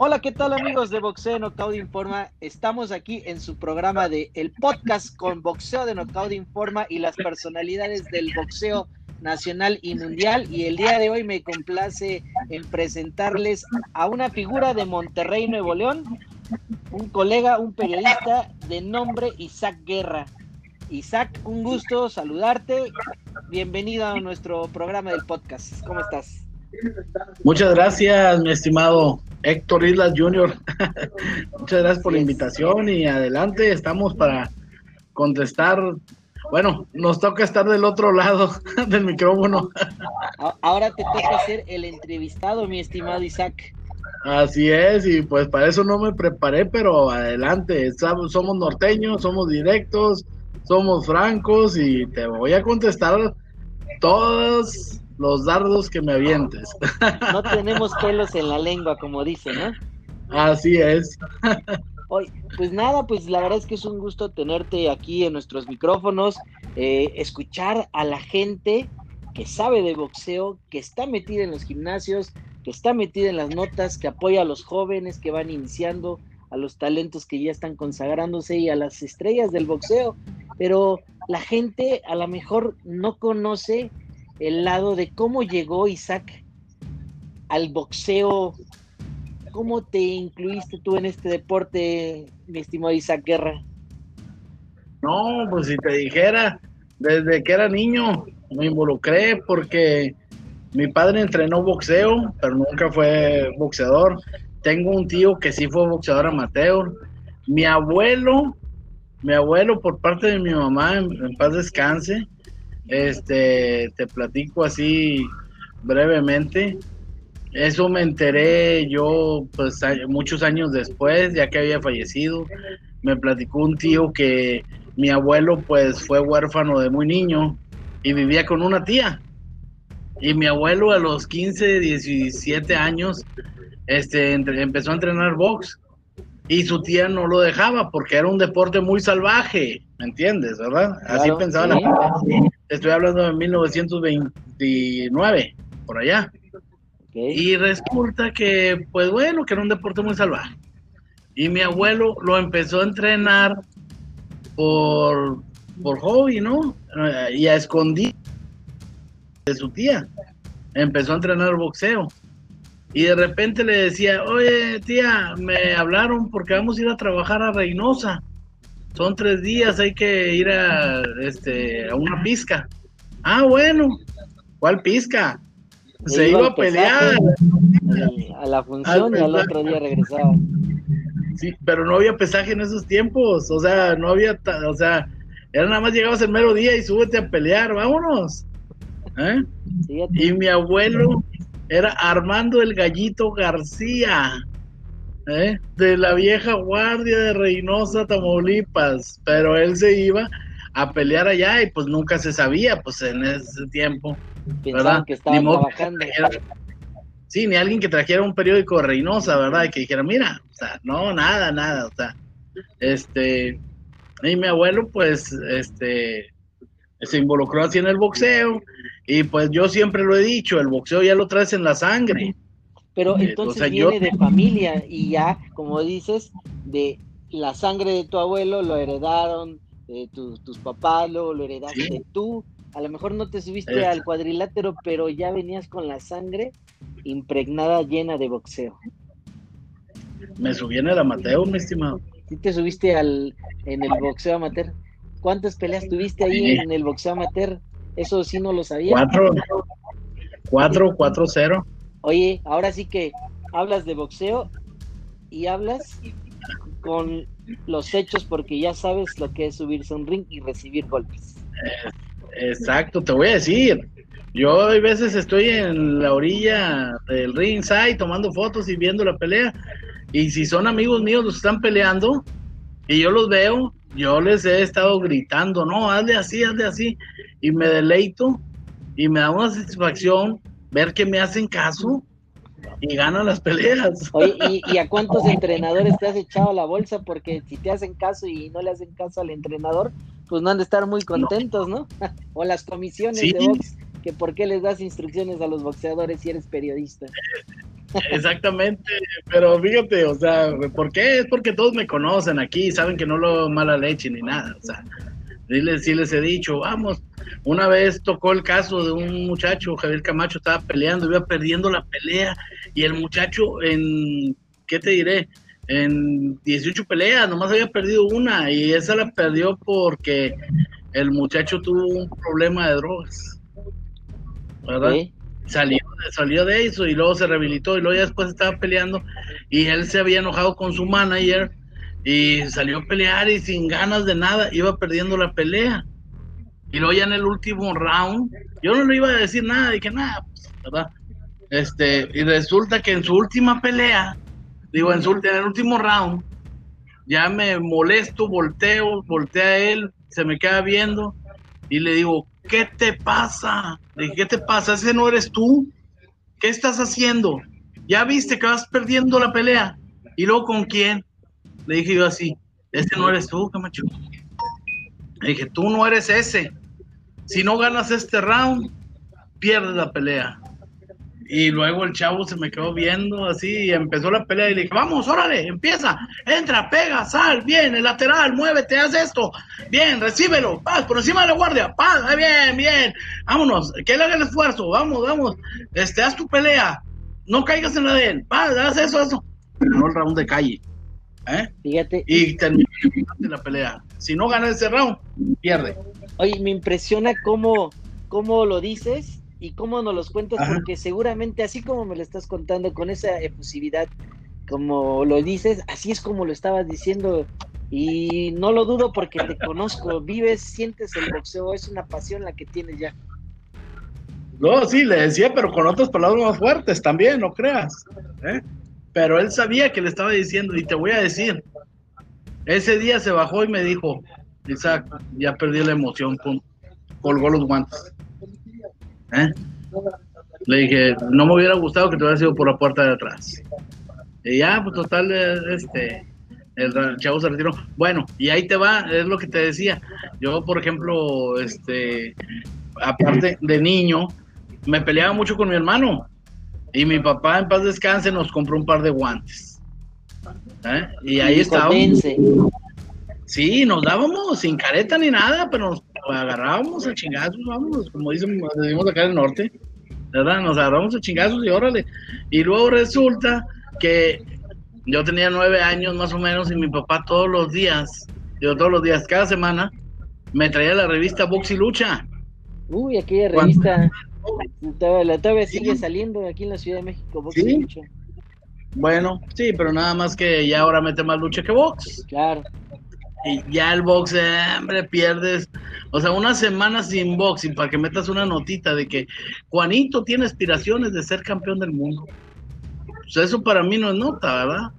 Hola, ¿qué tal amigos de Boxeo Knockout Informa? Estamos aquí en su programa de el podcast con Boxeo de Knockout Informa y las personalidades del boxeo nacional y mundial. Y el día de hoy me complace en presentarles a una figura de Monterrey, Nuevo León, un colega, un periodista de nombre Isaac Guerra. Isaac, un gusto saludarte. Bienvenido a nuestro programa del podcast. ¿Cómo estás? Muchas gracias, mi estimado Héctor Islas Jr. Muchas gracias por la invitación y adelante, estamos para contestar. Bueno, nos toca estar del otro lado del micrófono. Ahora te toca ser el entrevistado, mi estimado Isaac. Así es, y pues para eso no me preparé, pero adelante, somos norteños, somos directos, somos francos y te voy a contestar todos los dardos que me avientes. No tenemos pelos en la lengua, como dice, ¿no? Así es. Pues nada, pues la verdad es que es un gusto tenerte aquí en nuestros micrófonos, eh, escuchar a la gente que sabe de boxeo, que está metida en los gimnasios, que está metida en las notas, que apoya a los jóvenes que van iniciando, a los talentos que ya están consagrándose y a las estrellas del boxeo. Pero la gente a lo mejor no conoce el lado de cómo llegó Isaac al boxeo. ¿Cómo te incluiste tú en este deporte, mi estimado Isaac Guerra? No, pues si te dijera, desde que era niño me involucré porque mi padre entrenó boxeo, pero nunca fue boxeador. Tengo un tío que sí fue boxeador amateur. Mi abuelo, mi abuelo por parte de mi mamá, en paz descanse, este, te platico así brevemente. Eso me enteré yo, pues, muchos años después, ya que había fallecido. Me platicó un tío que mi abuelo, pues, fue huérfano de muy niño y vivía con una tía. Y mi abuelo a los 15, 17 años, este, empezó a entrenar box y su tía no lo dejaba porque era un deporte muy salvaje, ¿me entiendes, verdad? Así pensaba la Estoy hablando de 1929, por allá. Y resulta que, pues bueno, que era un deporte muy salvaje. Y mi abuelo lo empezó a entrenar por, por hobby, ¿no? Y a escondidas de su tía. Empezó a entrenar boxeo. Y de repente le decía, oye tía, me hablaron porque vamos a ir a trabajar a Reynosa. Son tres días, hay que ir a, este, a una pizca. Ah, bueno, ¿cuál pizca? Se iba, a pelear. A la función y al otro día regresaba. Sí, pero no había pesaje en esos tiempos, o sea, no había, o sea, era nada más llegabas el mero día y súbete a pelear, vámonos. ¿Eh? Y mi abuelo era Armando el Gallito García, ¿eh? de la vieja guardia de Reynosa, Tamaulipas, pero él se iba a pelear allá y pues nunca se sabía, pues en ese tiempo, ¿verdad? que estaba trabajando. sí, ni alguien que trajera un periódico de Reynosa, ¿verdad? Y que dijera, mira, o sea, no, nada, nada, o sea, este, y mi abuelo, pues, este, se involucró así en el boxeo, y pues yo siempre lo he dicho, el boxeo ya lo traes en la sangre. Pero eh, entonces viene de familia y ya, como dices, de la sangre de tu abuelo lo heredaron eh, tus papás, luego lo heredaste tú. A lo mejor no te subiste al cuadrilátero, pero ya venías con la sangre impregnada llena de boxeo. Me subí en el amateur, mi estimado. Sí te subiste al, en el boxeo amateur. ¿Cuántas peleas tuviste ahí en el boxeo amateur? Eso sí no lo sabía. Cuatro. Cuatro, cuatro, cero. Oye, ahora sí que hablas de boxeo y hablas con los hechos porque ya sabes lo que es subirse a un ring y recibir golpes. Exacto, te voy a decir. Yo a veces estoy en la orilla del ring side tomando fotos y viendo la pelea. Y si son amigos míos los están peleando y yo los veo, yo les he estado gritando, no, hazle así, hazle así. Y me deleito y me da una satisfacción ver que me hacen caso y ganan las peleas. Oye, ¿y, a cuántos entrenadores te has echado la bolsa? Porque si te hacen caso y no le hacen caso al entrenador, pues no han de estar muy contentos, ¿no? o las comisiones de box, que por qué les das instrucciones a los boxeadores si eres periodista. Exactamente, pero fíjate, o sea, ¿por qué? Es porque todos me conocen aquí, saben que no lo mala leche ni nada, o sea, sí les, he dicho, vamos, una vez tocó el caso de un muchacho, Javier Camacho, estaba peleando, iba perdiendo la pelea, y el muchacho en, ¿qué te diré? En 18 peleas, nomás había perdido una, y esa la perdió porque el muchacho tuvo un problema de drogas, ¿verdad? Salió, salió de eso y luego se rehabilitó y luego ya después estaba peleando y él se había enojado con su manager y salió a pelear y sin ganas de nada iba perdiendo la pelea. Y luego ya en el último round, yo no le iba a decir nada, dije nada, pues, ¿verdad? Este, y resulta que en su última pelea, digo, en, su, en el último round, ya me molesto, volteo, voltea a él, se me queda viendo y le digo, ¿qué te pasa? Le dije, ¿qué te pasa? ¿Ese no eres tú? ¿Qué estás haciendo? ¿Ya viste que vas perdiendo la pelea? ¿Y luego con quién? Le dije yo así, ese no eres tú, Camacho. Le dije, tú no eres ese. Si no ganas este round, pierdes la pelea. Y luego el chavo se me quedó viendo así y empezó la pelea y le dije, vamos, órale, empieza, entra, pega, sal, bien, el lateral, muévete, haz esto, bien, recíbelo, paz, por encima de la guardia, paz, bien, bien, vámonos, que le haga el esfuerzo, vamos, vamos, este, haz tu pelea, no caigas en la de él, paz, haz eso, eso. No el round de calle. ¿eh? Fíjate. Y termina la pelea. Si no gana ese round, pierde. Oye, me impresiona cómo, cómo lo dices y cómo nos los cuentas, porque seguramente así como me lo estás contando, con esa efusividad, como lo dices, así es como lo estabas diciendo. Y no lo dudo porque te conozco, vives, sientes el boxeo, es una pasión la que tienes ya. No, sí, le decía, pero con otras palabras más fuertes también, no creas. ¿eh? Pero él sabía que le estaba diciendo, y te voy a decir, ese día se bajó y me dijo, Isaac, ya perdí la emoción, colgó los guantes. ¿Eh? Le dije, no me hubiera gustado que te hubiera sido por la puerta de atrás. Y ya, pues total, este, el chavo se retiró. Bueno, y ahí te va, es lo que te decía. Yo, por ejemplo, este, aparte de niño, me peleaba mucho con mi hermano. Y mi papá, en paz descanse, nos compró un par de guantes. ¿Eh? Y ahí estábamos. Sí, nos dábamos sin careta ni nada, pero nos agarrábamos a chingazos, vamos, como dicen, decimos acá en el norte, ¿verdad? Nos agarramos a chingazos y órale. Y luego resulta que yo tenía nueve años más o menos y mi papá todos los días, yo todos los días, cada semana, me traía la revista Box y Lucha. Uy, aquella revista la todavía sigue saliendo aquí en la Ciudad de México, Box y Lucha. Bueno, sí, pero nada más que ya ahora mete más lucha que box. Claro y ya el box, hombre, pierdes. O sea, una semana sin boxing para que metas una notita de que Juanito tiene aspiraciones de ser campeón del mundo. Eso para mí no es nota, ¿verdad?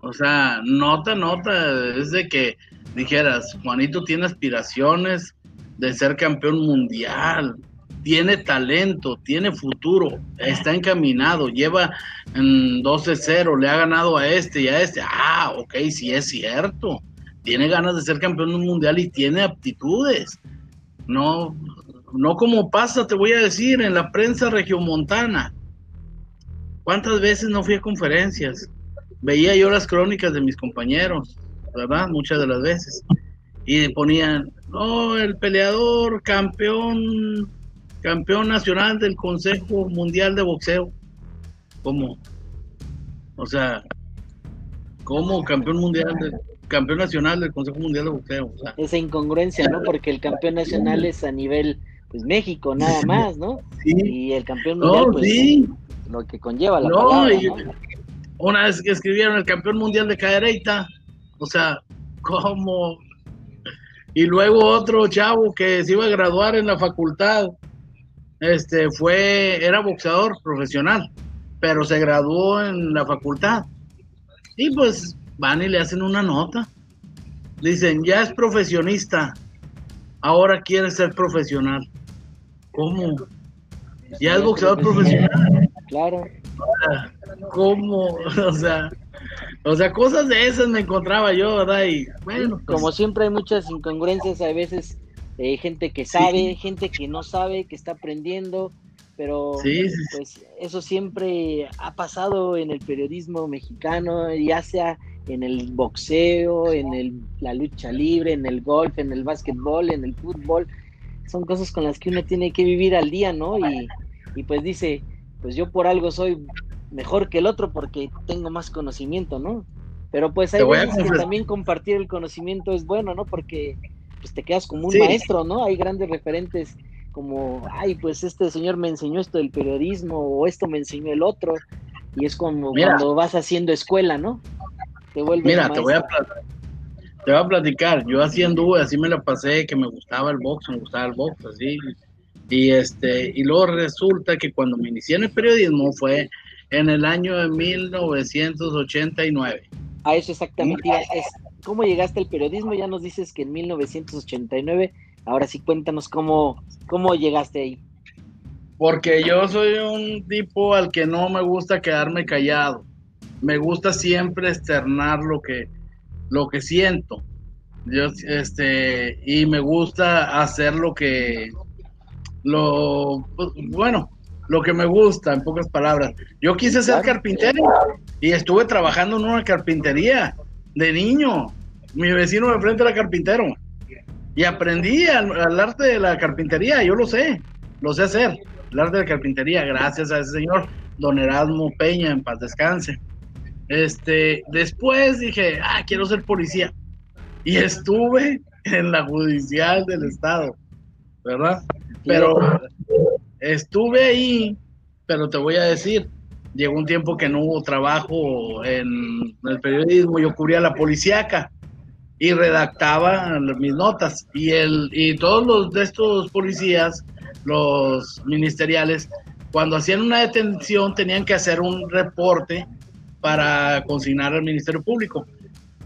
O sea, nota, nota, es de que dijeras, Juanito tiene aspiraciones de ser campeón mundial, tiene talento, tiene futuro, está encaminado, lleva en 12-0, le ha ganado a este y a este. Ah, ok, sí es cierto tiene ganas de ser campeón mundial y tiene aptitudes. No, no como pasa, te voy a decir, en la prensa regiomontana. ¿Cuántas veces no fui a conferencias? Veía yo las crónicas de mis compañeros, ¿verdad? Muchas de las veces. Y ponían, oh, el peleador campeón, campeón nacional del Consejo Mundial de Boxeo. ¿Cómo? O sea, ¿cómo campeón mundial de, campeón nacional del Consejo Mundial de Boxeo. Esa incongruencia, ¿no? Porque el campeón nacional es a nivel, pues México, nada más, ¿no? Y el campeón mundial, pues, lo que conlleva la no, Una vez que escribieron el campeón mundial de cadereita, o sea, ¿cómo? Y luego otro chavo que se iba a graduar en la facultad, este, fue, era boxeador profesional, pero se graduó en la facultad. Y pues van y le hacen una nota. Dicen, ya es profesionista, ahora quiere ser profesional. ¿Cómo? Ya es boxeador profesional. Claro. ¿Cómo? O sea, o sea, cosas de esas me encontraba yo, ¿verdad? Y bueno. Pues Como siempre hay muchas incongruencias, hay veces eh, gente que sabe, gente que no sabe, que está aprendiendo, pero pues eso siempre ha pasado en el periodismo mexicano, ya sea en el boxeo, en el, la lucha libre, en el golf, en el básquetbol, en el fútbol. Son cosas con las que uno tiene que vivir al día, ¿no? Y, y pues dice, pues yo por algo soy mejor que el otro porque tengo más conocimiento, ¿no? Pero pues hay veces que también compartir el conocimiento es bueno, ¿no? Porque pues te quedas como un maestro, ¿no? Hay grandes referentes como, ay, pues este señor me enseñó esto del periodismo o esto me enseñó el otro. Y es como cuando vas haciendo escuela, ¿no? Te Mira, te voy, a te voy a platicar. Yo así anduve, así me la pasé, que me gustaba el box, me gustaba el box, así. Y, este, y luego resulta que cuando me inicié en el periodismo fue en el año de 1989. A eso exactamente. Es, ¿Cómo llegaste al periodismo? Ya nos dices que en 1989. Ahora sí, cuéntanos cómo, cómo llegaste ahí. Porque yo soy un tipo al que no me gusta quedarme callado. Me gusta siempre externar lo que, lo que siento. Yo, este, y me gusta hacer lo que, lo, pues, bueno, lo que me gusta, en pocas palabras. Yo quise ser carpintero y estuve trabajando en una carpintería de niño. Mi vecino de frente era carpintero. Y aprendí al, arte de la carpintería, yo lo sé, lo sé hacer, el arte de la carpintería, gracias a ese señor, don Erasmo Peña, en paz descanse. Este, después dije, ah, quiero ser policía. Y estuve en la judicial del estado, ¿verdad? Pero estuve ahí, pero te voy a decir, llegó un tiempo que no hubo trabajo en el periodismo, yo cubría la policíaca y redactaba mis notas. Y, el, y todos los de estos policías, los ministeriales, cuando hacían una detención tenían que hacer un reporte para consignar al Ministerio Público.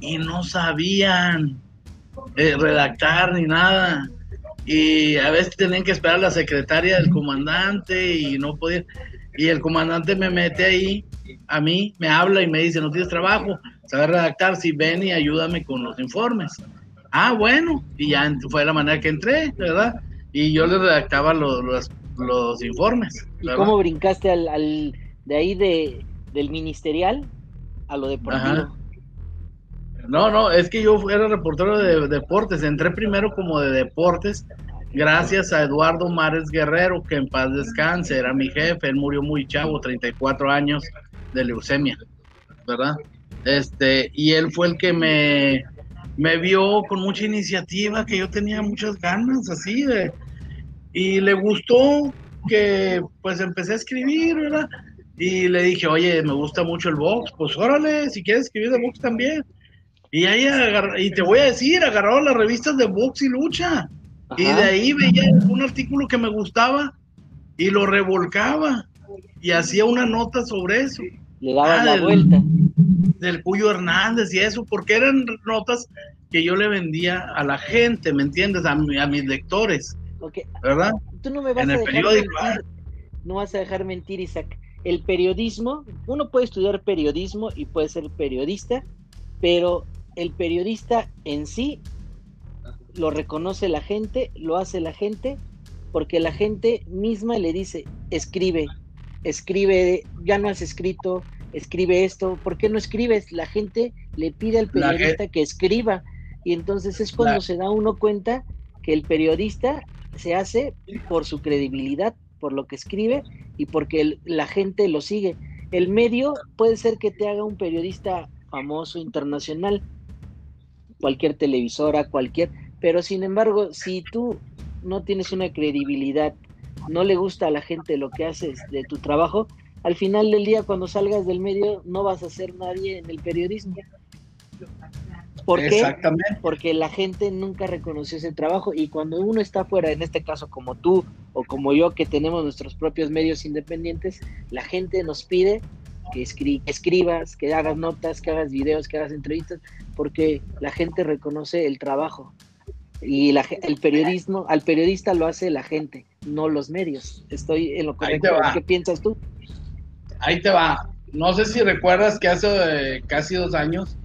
Y no sabían eh, redactar ni nada y a veces tenían que esperar a la secretaria del comandante y no podían. Y el comandante me mete ahí, a mí, me habla y me dice, no tienes trabajo, sabes redactar, si ven y ayúdame con los informes. Ah, bueno, y ya fue la manera que entré, ¿verdad? Y yo le redactaba los, los, informes. ¿Y cómo brincaste al, al, de ahí de, del ministerial a lo deportivo? No, no, es que yo era reportero de deportes. Entré primero como de deportes, gracias a Eduardo Mares Guerrero, que en paz descanse, era mi jefe. Él murió muy chavo, 34 años de leucemia, ¿verdad? Este, y él fue el que me, me vio con mucha iniciativa, que yo tenía muchas ganas, así de. Y le gustó que, pues, empecé a escribir, ¿verdad? Y le dije, oye, me gusta mucho el box, pues órale, si quieres escribir de box también. Y ahí y te voy a decir, agarraba las revistas de box y lucha. Y de ahí veía un artículo que me gustaba y lo revolcaba y hacía una nota sobre eso. Le daba ah, la vuelta. Del Cuyo Hernández y eso, porque eran notas que yo le vendía a la gente, ¿me entiendes? A, a mis lectores. ¿Verdad? Tú no me vas a dejar mentir. No vas a dejar mentir, Isaac. El periodismo, uno puede estudiar periodismo y puede ser periodista, pero el periodista en sí lo reconoce la gente, lo hace la gente, porque la gente misma le dice, escribe, escribe, ya no has escrito, escribe esto, ¿por qué no escribes? La gente le pide al periodista que escriba y entonces es cuando se da uno cuenta que el periodista se hace por su credibilidad, por lo que escribe y porque la gente lo sigue. El medio puede ser que te haga un periodista famoso internacional, cualquier televisora, cualquier, pero sin embargo, si tú no tienes una credibilidad, no le gusta a la gente lo que haces de tu trabajo, al final del día cuando salgas del medio no vas a ser nadie en el periodismo. ¿Por qué? Exactamente. Porque la gente nunca reconoció ese trabajo y cuando uno está fuera, en este caso como tú o como yo que tenemos nuestros propios medios independientes, la gente nos pide que, escribas, que hagas notas, que hagas videos, que hagas entrevistas, porque la gente reconoce el trabajo. Y la, el periodismo, al periodista lo hace la gente, no los medios. Estoy en lo correcto. ¿Qué piensas tú? Ahí te va. No sé si recuerdas que hace eh, casi dos años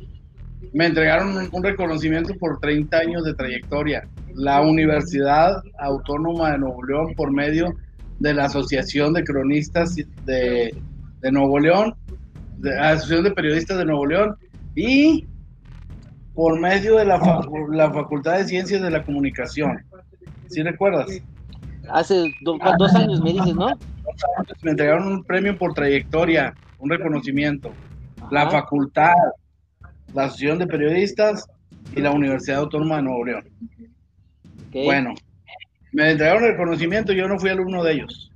me entregaron un, reconocimiento por 30 años de trayectoria. La Universidad Autónoma de Nuevo León, por medio de la Asociación de Cronistas de, de Nuevo León, de la Asociación de Periodistas de Nuevo León, y por medio de la, la Facultad de Ciencias de la Comunicación. ¿Sí recuerdas? Hace dos años me dices, ¿no? Me entregaron un premio por trayectoria, un reconocimiento. La facultad, la Asociación de Periodistas y la Universidad Autónoma de Nuevo León. Bueno, me entregaron el reconocimiento, yo no fui alumno de ellos.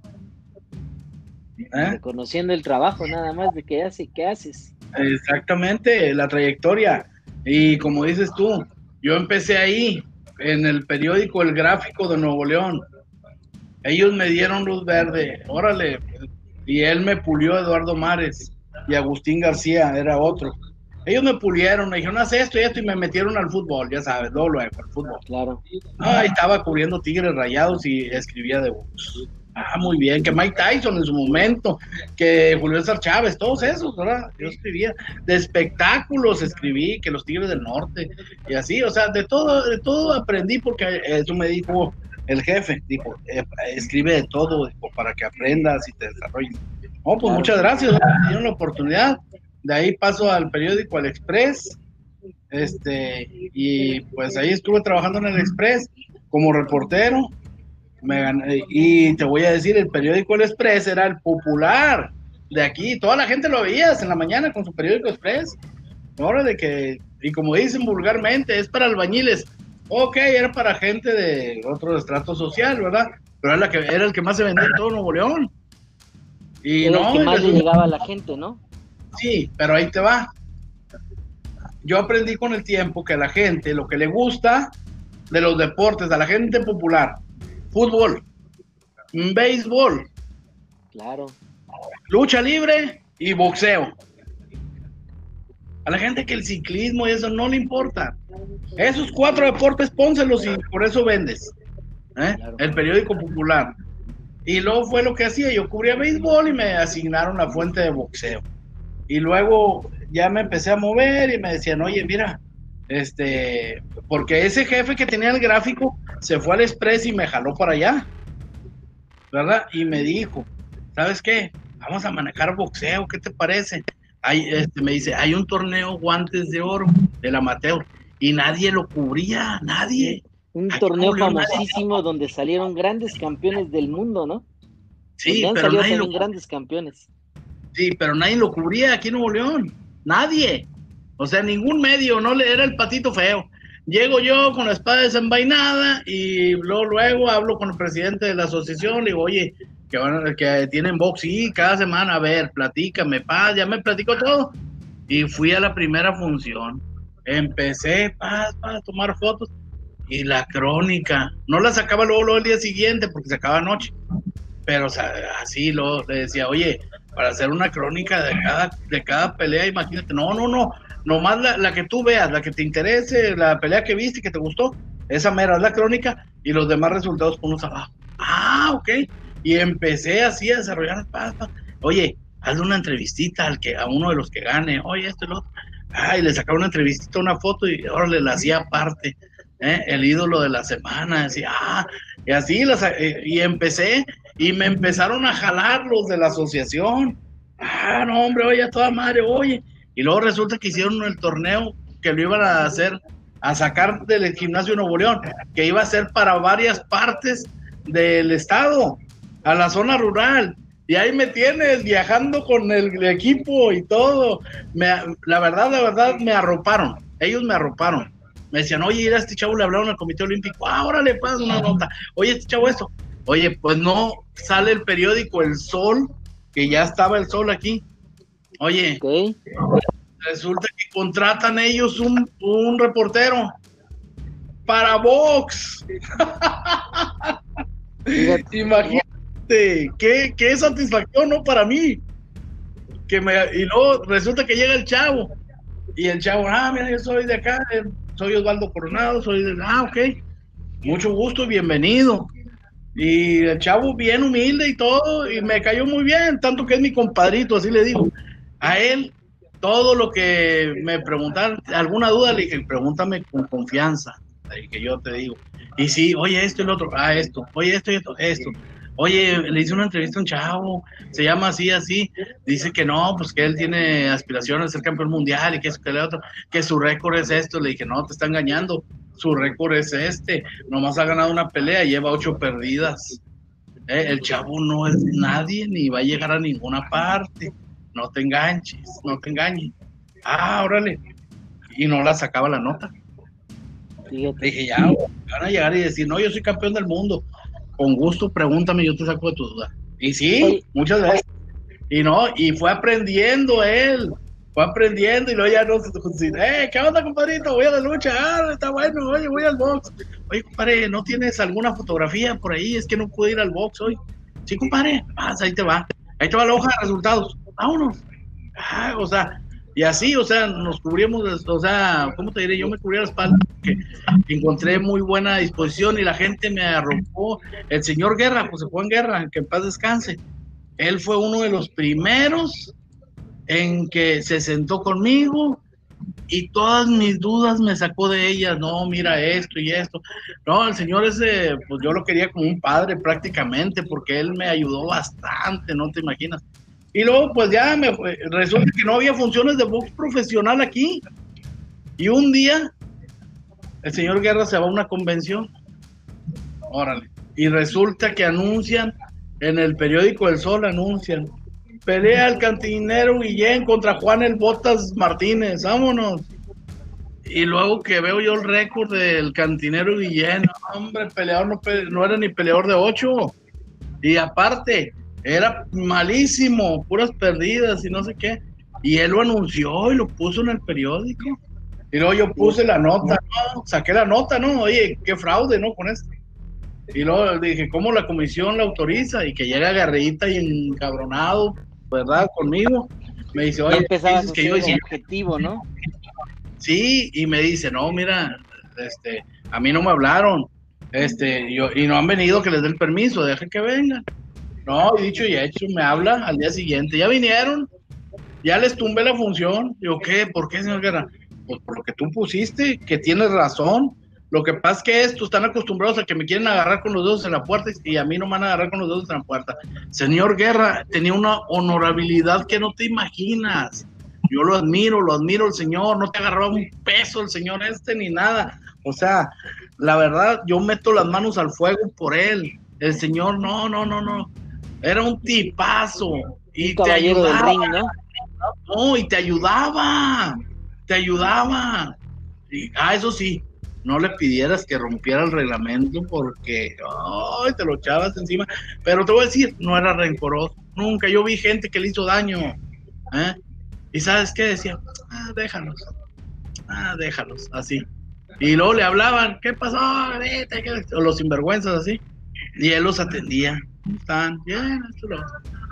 ¿Eh? Reconociendo el trabajo nada más de qué hace, qué haces. Exactamente, la trayectoria. Y como dices tú, yo empecé ahí, en el periódico El Gráfico de Nuevo León. Ellos me dieron luz verde, órale, y él me pulió Eduardo Mares y Agustín García, era otro. Ellos me pulieron, me dijeron, haz esto y esto, y me metieron al fútbol, ya sabes, luego el fútbol. Claro. ahí estaba cubriendo Tigres Rayados y escribía de box. Ah, muy bien, que Mike Tyson en su momento, que Julio César Chávez, todos esos, ¿verdad? Yo escribía, de espectáculos escribí, que los Tigres del Norte, y así, o sea, de todo, de todo aprendí porque eso me dijo el jefe, dijo, eh, escribe de todo para que aprendas y te desarrolles. Oh, pues muchas gracias, me dieron la oportunidad. De ahí paso al periódico El Express, este, y pues ahí estuve trabajando en el Express como reportero, me y te voy a decir, el periódico El Express era el popular de aquí. Toda la gente lo veías en la mañana con su periódico Express. Ahora de que, y como dicen vulgarmente, es para albañiles. Ok, era para gente de otro estrato social, ¿verdad? Pero era, la que, era el que más se vendía en todo Nuevo León. Y era no, el que más le llegaba a la gente, ¿no? Sí, pero ahí te va. Yo aprendí con el tiempo que a la gente lo que le gusta de los deportes, a la gente popular, fútbol, béisbol, claro, lucha libre y boxeo. A la gente que el ciclismo y eso no le importa. Esos cuatro deportes pónselos y por eso vendes. ¿eh? El periódico popular. Y luego fue lo que hacía. Yo cubría béisbol y me asignaron la fuente de boxeo. Y luego ya me empecé a mover y me decían, oye, mira, este, porque ese jefe que tenía el gráfico se fue al Express y me jaló para allá, ¿verdad? Y me dijo, ¿sabes qué? Vamos a manejar boxeo, ¿qué te parece? Hay, este, me dice, hay un torneo guantes de oro del amateur y nadie lo cubría, nadie. Un torneo famosísimo donde salieron grandes campeones del mundo, ¿no? Sí, pero nadie lo... grandes campeones. Sí, pero nadie lo cubría aquí en Nuevo León, nadie. O sea, ningún medio, no le era el patito feo. Llego yo con la espada desenvainada y luego, luego hablo con el presidente de la asociación, le digo, oye, que, van, que tienen box, sí, cada semana, a ver, platícame, paz, ya me platico todo. Y fui a la primera función. Empecé, paz, a tomar fotos. Y la crónica, no la sacaba luego, luego el día siguiente porque se acaba anoche. Pero o sea, así lo le decía, oye, para hacer una crónica de cada, de cada pelea, imagínate, no, no, no, nomás la, la, que tú veas, la que te interese, la pelea que viste que te gustó, esa mera es la crónica y los demás resultados ponlos abajo. Ah, ok. Y empecé así a desarrollar, oye, hazle una entrevistita al que, a uno de los que gane, oye, esto y lo otro. Ay, le sacaba una entrevistita, una foto y ahora le la hacía aparte. ¿eh? El ídolo de la semana, decía, ah, y así, las, eh, y empecé, y me empezaron a jalar los de la asociación. Ah, no, hombre, oye, a toda madre, oye, y luego resulta que hicieron el torneo que lo iban a hacer, a sacar del gimnasio Nuevo León, que iba a ser para varias partes del estado, a la zona rural. Y ahí me tienes viajando con el, equipo y todo. la verdad, la verdad, me arroparon. Ellos me arroparon. Me decían, oye, a este chavo le hablaron al Comité Olímpico. Ahora le pasa una nota. Oye, este chavo esto. Oye, pues no sale el periódico El Sol, que ya estaba el sol aquí. Oye, resulta que contratan ellos un, un reportero para Vox. Imagínate, qué, qué satisfacción, ¿no? Para mí. Que me, y luego resulta que llega el chavo. Y el chavo, ah, mira, yo soy de acá, eh, soy Osvaldo Coronado, soy de. Ah, ok. Mucho gusto y bienvenido. Y el chavo bien humilde y todo, y me cayó muy bien, tanto que es mi compadrito, así le digo a él todo lo que me preguntaron, alguna duda le dije, pregúntame con confianza, que yo te digo. Y sí, oye, esto y lo otro, ah, esto, oye, esto y esto, esto. Oye, le hice una entrevista a un chavo, se llama así, así. Dice que no, pues que él tiene aspiraciones de ser campeón mundial y que, es, que, otro, que su récord es esto. Le dije, no, te está engañando. Su récord es este. Nomás ha ganado una pelea, lleva ocho perdidas. Eh, el chavo no es nadie ni va a llegar a ninguna parte. No te enganches, no te engañes. Ah, órale. Y no la sacaba la nota. Dije, ya, van a llegar y decir, no, yo soy campeón del mundo con gusto, pregúntame, yo te saco de tu duda. Y sí, muchas veces. Y no, y fue aprendiendo él, fue aprendiendo y luego ya no se eh, ¿qué onda, compadrito? Voy a la lucha, ah, está bueno, oye, voy al box. Oye, compadre, ¿no tienes alguna fotografía por ahí? Es que no pude ir al box hoy. Sí, compadre, pasa, ahí te va. Ahí te va la hoja de resultados. Vámonos. Ah, o sea, y así, o sea, nos cubrimos, o sea, ¿cómo te diré? Yo me cubría la espalda porque encontré muy buena disposición y la gente me arropó. El señor Guerra, fue en guerra, que en paz descanse. Él fue uno de los primeros en que se sentó conmigo y todas mis dudas me sacó de ellas. No, mira esto y esto. No, el señor ese, pues yo lo quería como un padre prácticamente porque él me ayudó bastante, no te imaginas. Y luego, pues ya me resulta que no había funciones de box profesional aquí. Y un día, el señor Guerra se va a una convención. Órale. Y resulta que anuncian en el periódico El Sol, anuncian. Pelea el cantinero Guillén contra Juan el Botas Martínez. Vámonos. Y luego que veo yo el récord del cantinero Guillén, hombre, el peleador no era ni peleador de ocho. Y aparte, era malísimo, puras perdidas y no sé qué. Y él lo anunció y lo puso en el periódico. Y luego yo puse la nota, ¿no? saqué la nota, ¿no? Oye, qué fraude, ¿no? Con esto. Y luego dije, ¿cómo la comisión la autoriza? Y que llega Garrita y encabronado, ¿verdad? Conmigo. Me dice, oye, es que yo objetivo, ¿no? Sí, y me dice, no, mira, este, a mí no me hablaron, este, yo, y no han venido que les dé el permiso, dejen que vengan. No, dicho y hecho, me habla al día siguiente. Ya vinieron, ya les tumbé la función. Digo, ¿qué? ¿Por qué, señor Guerra? Pues por lo que tú pusiste, que tienes razón. Lo que pasa es que estos están acostumbrados a que me quieren agarrar con los dedos en la puerta y a mí no me van a agarrar con los dedos en la puerta. Señor Guerra, tenía una honorabilidad que no te imaginas. Yo lo admiro, lo admiro el señor, no te agarraba un peso el señor este ni nada. O sea, la verdad, yo meto las manos al fuego por él. El señor, no, no, no, no. Era un tipazo. Y te ayudaba. ¿no? y te ayudaba. Te ayudaba. Y, ah, eso sí, no le pidieras que rompiera el reglamento porque ay, te lo echabas encima. Pero te voy a decir, no era rencoroso. Nunca. Yo vi gente que le hizo daño. ¿eh? Y sabes qué decía, ah, déjalos. Ah, déjalos. Así. Y luego le hablaban, ¿qué pasó? O los sinvergüenzas así. Y él los atendía están? Bien, esto lo.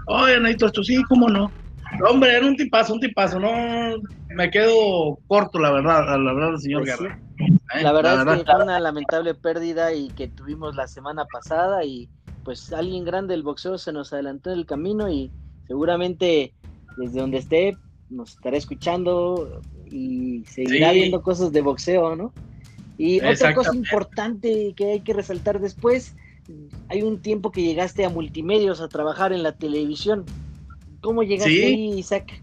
Oye, necesito esto, sí, cómo no. Hombre, era un tipazo, un tipazo, no me quedo corto, la verdad, la verdad, señor pues Guerra. ¿Eh? La, verdad es que fue una lamentable pérdida y que tuvimos la semana pasada y pues alguien grande del boxeo se nos adelantó en el camino y seguramente desde donde esté nos estará escuchando y seguirá viendo cosas de boxeo, ¿no? Y otra cosa importante que hay que resaltar después hay un tiempo que llegaste a multimedios a trabajar en la televisión. ¿Cómo llegaste ahí, Isaac?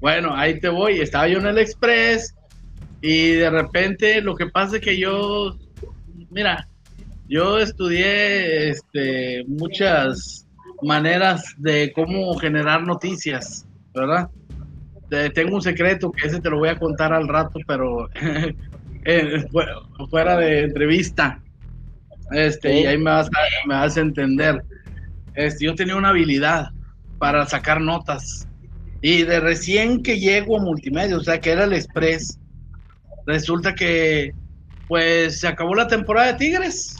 Bueno, ahí te voy. Estaba yo en el Express y de repente lo que pasa es que yo, mira, yo estudié este, muchas maneras de cómo generar noticias, ¿verdad? tengo un secreto que ese te lo voy a contar al rato, pero eh, fuera de entrevista. Este, y ahí me vas, a, me vas a entender. Este, yo tenía una habilidad para sacar notas. Y de recién que llego a multimedia, o sea, que era el Express, resulta que pues se acabó la temporada de Tigres.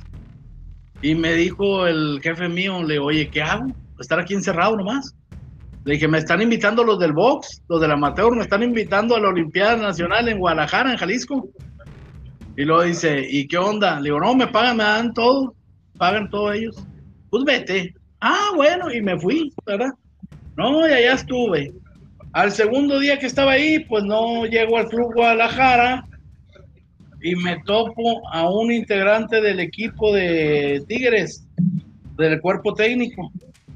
Y me dijo el jefe mío, le oye, ¿qué hago? Estar aquí encerrado nomás. Le dije, me están invitando los del box, los del amateur, me están invitando a la Olimpiada Nacional en Guadalajara, en Jalisco. Y luego dice, ¿y qué onda? Le digo, no, me pagan, me dan todo, pagan todos ellos. Pues vete. Ah, bueno, y me fui, ¿verdad? No, y allá estuve. Al segundo día que estaba ahí, pues no llego al Club Guadalajara y me topo a un integrante del equipo de Tigres del cuerpo técnico.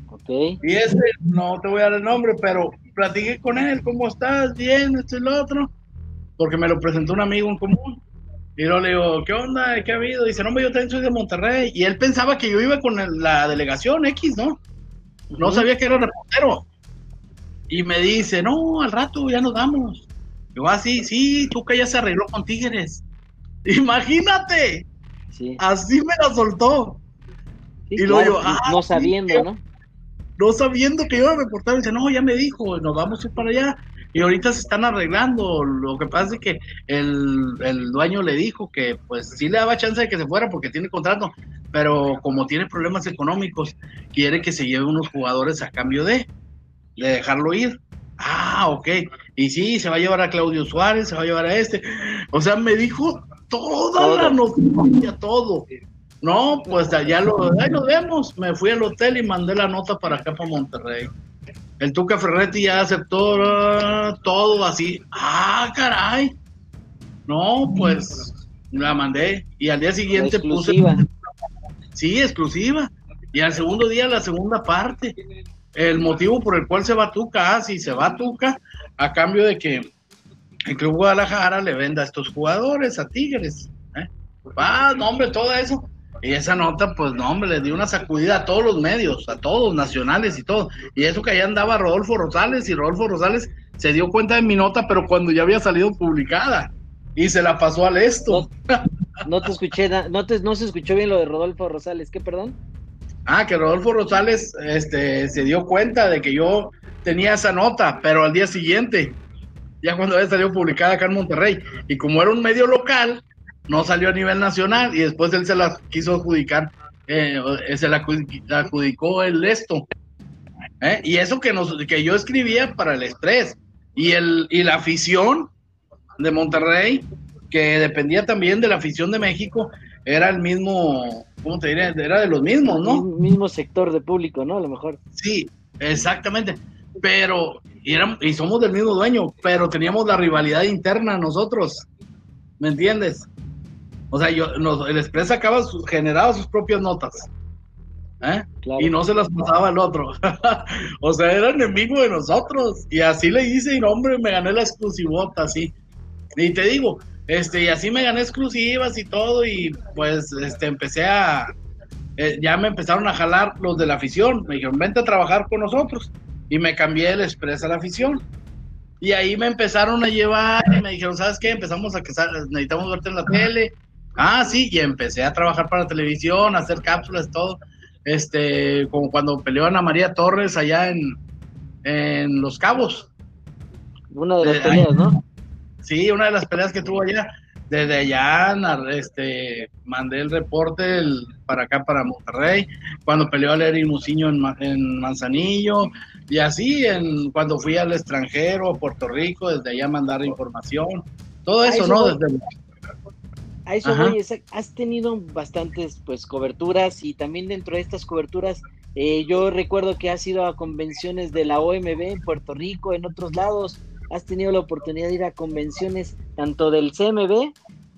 Okay. Y ese, no te voy a dar el nombre, pero platiqué con él, ¿cómo estás? Bien, esto y lo otro, porque me lo presentó un amigo en común. Y luego le digo, ¿qué onda? ¿Qué ha habido? Dice, no, yo también soy de Monterrey. Y él pensaba que yo iba con la delegación X, ¿no? No sabía que era reportero. Y me dice, no, al rato ya nos damos. Yo, ah, sí, sí, Tuca ya se arregló con Tigres. Imagínate. Así me la soltó. y luego ah, no sabiendo, ¿no? No sabiendo que iba a reportar, dice, no, ya me dijo, nos vamos a ir para allá. Y ahorita se están arreglando. Lo que pasa es que el, el dueño le dijo que pues sí le daba chance de que se fuera porque tiene contrato, pero como tiene problemas económicos, quiere que se lleve unos jugadores a cambio de, de dejarlo ir. Ah, ok. Y sí, se va a llevar a Claudio Suárez, se va a llevar a este. O sea, me dijo toda la noticia, todo. No, pues allá lo, ahí lo vemos. Me fui al hotel y mandé la nota para acá, para Monterrey. El Tuca Ferretti ya aceptó todo así. Ah, caray. No, pues la mandé. Y al día siguiente puse. Sí, exclusiva. Y al segundo día la segunda parte. El motivo por el cual se va Tuca, ah, sí, se va Tuca, a cambio de que el Club Guadalajara le venda a estos jugadores, a Tigres. ¿eh? Ah, no, hombre, todo eso. Y esa nota, pues no, hombre, le dio una sacudida a todos los medios, a todos, nacionales y todo. Y eso que allá andaba Rodolfo Rosales, y Rodolfo Rosales se dio cuenta de mi nota, pero cuando ya había salido publicada. Y se la pasó al esto. No, te escuché, no, te, no se escuchó bien lo de Rodolfo Rosales, ¿qué perdón? Ah, que Rodolfo Rosales este, se dio cuenta de que yo tenía esa nota, pero al día siguiente, ya cuando había salido publicada acá en Monterrey, y como era un medio local, no salió a nivel nacional y después él se la quiso adjudicar, eh, se la adjudicó el esto. ¿eh? Y eso que, nos, que yo escribía para el Express y, el, y la afición de Monterrey, que dependía también de la afición de México, era el mismo, ¿cómo te diría? Era de los mismos, ¿no? El mismo sector de público, ¿no? A lo mejor. Sí, exactamente. Pero, y, y somos del mismo dueño, pero teníamos la rivalidad interna nosotros. ¿Me entiendes? O sea, yo, el Express acaba generaba sus propias notas. ¿eh? Y no se las pasaba al otro. o sea, era enemigo de nosotros. Y así le hice, y hombre, me gané la exclusivota, así. Y te digo, este, y así me gané exclusivas y todo, y pues este, empecé a. Eh, ya me empezaron a jalar los de la afición. Me dijeron, vente a trabajar con nosotros. Y me cambié el Express a la afición. Y ahí me empezaron a llevar y me dijeron, ¿sabes qué? Empezamos a que necesitamos verte en la tele Ah, sí, y empecé a trabajar para televisión, a hacer cápsulas, todo. Este, como cuando peleó Ana María Torres allá en, en Los Cabos. Una de las eh, peleas, ¿no? Sí, una de las peleas que tuvo allá. Desde allá, este, mandé el reporte para acá, para Monterrey, cuando peleó a Lery Musiño en, en, Manzanillo, y así, en, cuando fui al extranjero, a Puerto Rico, desde allá mandar información, todo ah, eso, ¿no? Desde, a eso voy, has tenido bastantes pues coberturas y también dentro de estas coberturas eh, yo recuerdo que has ido a convenciones de la OMB en Puerto Rico, en otros lados, has tenido la oportunidad de ir a convenciones tanto del CMB,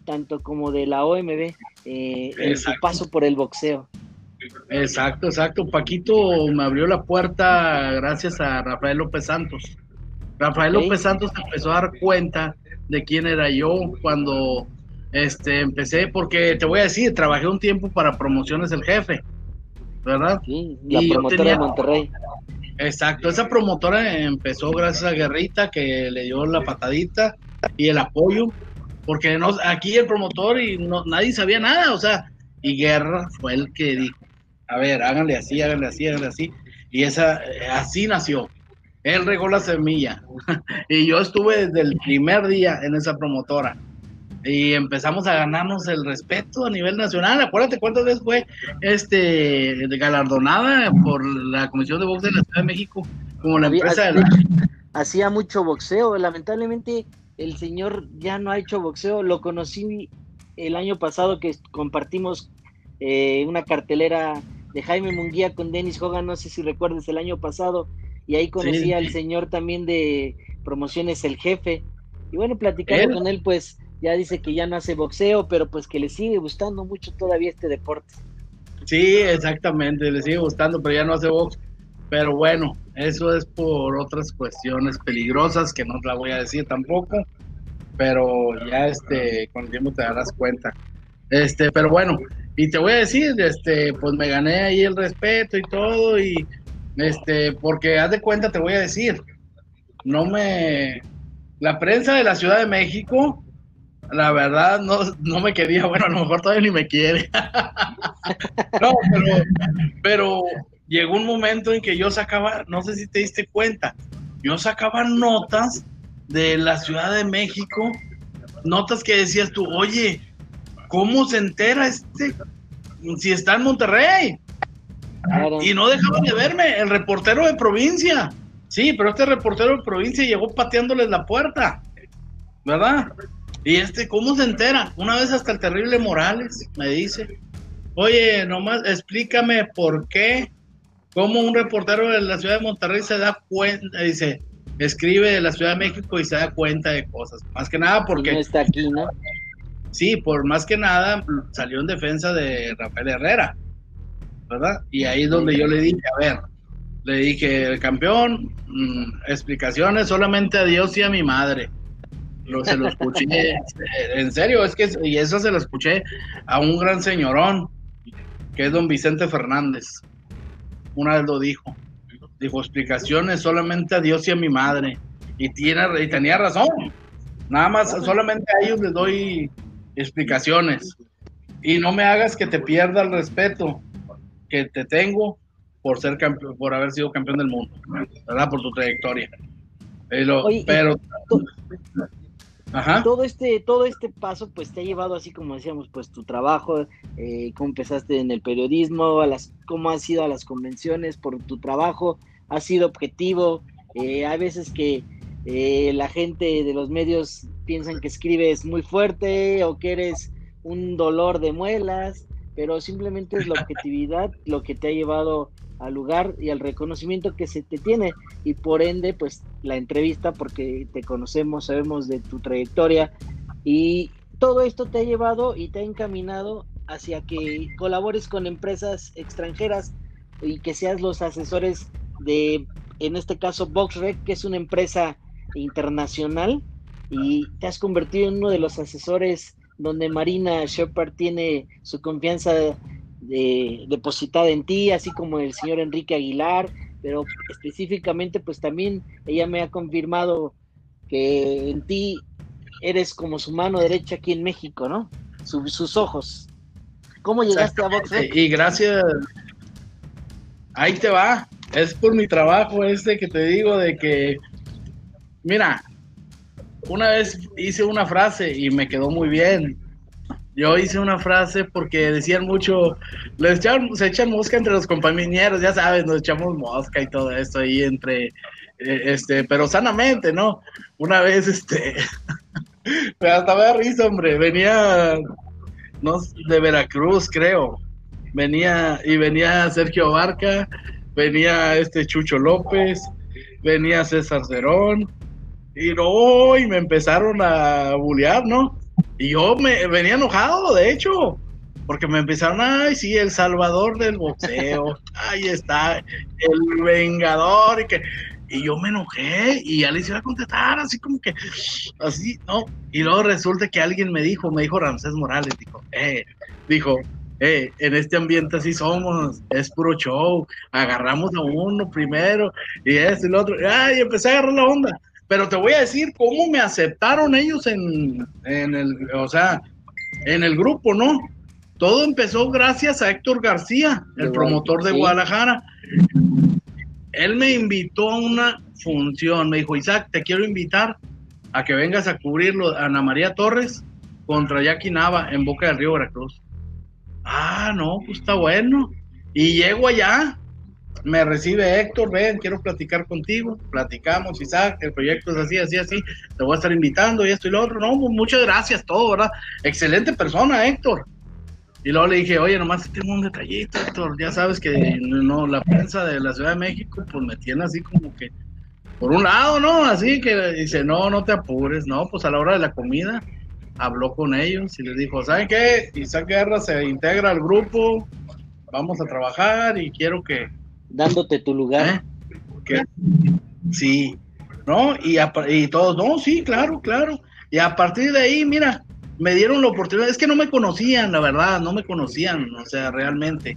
tanto como de la OMB, eh, en su paso por el boxeo. Exacto, exacto. Paquito me abrió la puerta gracias a Rafael López Santos. Rafael López Santos empezó a dar cuenta de quién era yo cuando este, empecé porque te voy a decir, trabajé un tiempo para Promociones El Jefe, ¿verdad? Sí, la promotora de Monterrey. Exacto, esa promotora empezó gracias a Guerrita que le dio la patadita y el apoyo, porque no, aquí el promotor y no, nadie sabía nada, o sea, y Guerra fue el que dijo, a ver, háganle así, háganle así, háganle así, y esa, así nació. Él regó la semilla y yo estuve desde el primer día en esa promotora y empezamos a ganarnos el respeto a nivel nacional. Acuérdate cuántas veces fue este galardonada por la Comisión de Box de la Ciudad de México como la empresa Hacía mucho boxeo, lamentablemente el señor ya no ha hecho boxeo, lo conocí el año pasado que compartimos eh, una cartelera de Jaime Munguía con Denis Hogan, no sé si recuerdas el año pasado, y ahí conocí al señor también de promociones El Jefe, y bueno, platicando con él, pues ya dice que ya no hace boxeo, pero pues que le sigue gustando mucho todavía este deporte. Sí, exactamente, le sigue gustando, pero ya no hace box. Pero bueno, eso es por otras cuestiones peligrosas que no te la voy a decir tampoco, pero ya este con el tiempo te darás cuenta. Este, pero bueno, y te voy a decir, este, pues me gané ahí el respeto y todo y este, porque haz de cuenta te voy a decir, no me la prensa de la Ciudad de México la verdad no, no me quería, bueno, a lo mejor todavía ni me quiere. no, pero, pero llegó un momento en que yo sacaba, no sé si te diste cuenta, yo sacaba notas de la Ciudad de México, notas que decías tú, oye, ¿cómo se entera este si está en Monterrey? Y no dejaban de verme, el reportero de provincia. Sí, pero este reportero de provincia llegó pateándoles la puerta, ¿verdad? Y este, ¿cómo se entera? Una vez hasta el terrible Morales me dice, oye, nomás explícame por qué, cómo un reportero de la ciudad de Monterrey se da cuenta, dice, escribe de la Ciudad de México y se da cuenta de cosas. Más que nada porque... No está aquí, ¿no? Sí, por más que nada salió en defensa de Rafael Herrera, ¿verdad? Y ahí es donde yo le dije, a ver, le dije, el campeón, mm, explicaciones solamente a Dios y a mi madre se lo escuché, en serio, es que, y eso se lo escuché a un gran señorón, que es don Vicente Fernández. Una vez lo dijo. Dijo, explicaciones solamente a Dios y a mi madre. Y, tiene, y tenía razón. Nada más, solamente a ellos les doy explicaciones. Y no me hagas que te pierda el respeto que te tengo por ser campeón, por haber sido campeón del mundo, ¿verdad? Por tu trayectoria. Pero, pero todo este, todo este paso, pues te ha llevado así como decíamos, pues tu trabajo, eh, cómo empezaste en el periodismo, a las, cómo has ido a las convenciones por tu trabajo, has sido objetivo. Eh, hay veces que eh, la gente de los medios piensan que escribes muy fuerte o que eres un dolor de muelas, pero simplemente es la objetividad lo que te ha llevado al lugar y al reconocimiento que se te tiene. Y por ende pues la entrevista porque te conocemos, sabemos de tu trayectoria y todo esto te ha llevado y te ha encaminado hacia que colabores con empresas extranjeras y que seas los asesores de, en este caso, VoxRec, que es una empresa internacional y te has convertido en uno de los asesores donde Marina Shepard tiene su confianza de, depositada en ti, así como el señor Enrique Aguilar, pero específicamente pues también ella me ha confirmado que en ti eres como su mano derecha aquí en México, ¿no? sus ojos. ¿Cómo llegaste a Vox? Y gracias. Ahí te va. Es por mi trabajo este que te digo de que, mira, una vez hice una frase y me quedó muy bien yo hice una frase porque decían mucho, les echan, se echan mosca entre los compañeros, ya sabes, nos echamos mosca y todo esto ahí entre, eh, este, pero sanamente, ¿no? Una vez, este, me hasta me da risa, hombre, venía, no, de Veracruz, creo, venía, y venía Sergio Barca, venía este Chucho López, venía César Cerón, y no, y me empezaron a bullear, ¿no? Y yo me venía enojado, de hecho, porque me empezaron, ay, sí, el salvador del boxeo, ahí está, el vengador, y que, y yo me enojé y ya le iba a contestar, así como que, así, ¿no? Y luego resulta que alguien me dijo, me dijo Ramsés Morales, dijo, eh, dijo, eh, en este ambiente así somos, es puro show, agarramos a uno primero y este y el otro, ay, empecé a agarrar la onda pero te voy a decir cómo me aceptaron ellos en, el, o sea, en el grupo, ¿no? Todo empezó gracias a Héctor García, el promotor de Guadalajara. Él me invitó a una función, me dijo, Isaac, te quiero invitar a que vengas a cubrirlo a Ana María Torres contra Jackie Nava en Boca del Río Veracruz. Ah, no, pues está bueno. Y llego allá me recibe Héctor, ven, quiero platicar contigo, platicamos, Isaac, el proyecto es así, así, así, te voy a estar invitando y esto y lo otro, no, muchas gracias, todo, ¿verdad? Excelente persona, Héctor. Y luego le dije, oye, nomás tengo un detallito, Héctor, ya sabes que no, la prensa de la Ciudad de México, pues me tiene así como que, por un lado, ¿no? Así que dice, no, no te apures, no, pues a la hora de la comida habló con ellos y les dijo, ¿saben qué? Isaac Guerra se integra al grupo, vamos a trabajar y quiero que... Dándote tu lugar. ¿eh? Sí, ¿no? Y, y todos, no, sí, claro, claro. Y a partir de ahí, mira, me dieron la oportunidad, es que no me conocían, la verdad, no me conocían, o sea, realmente.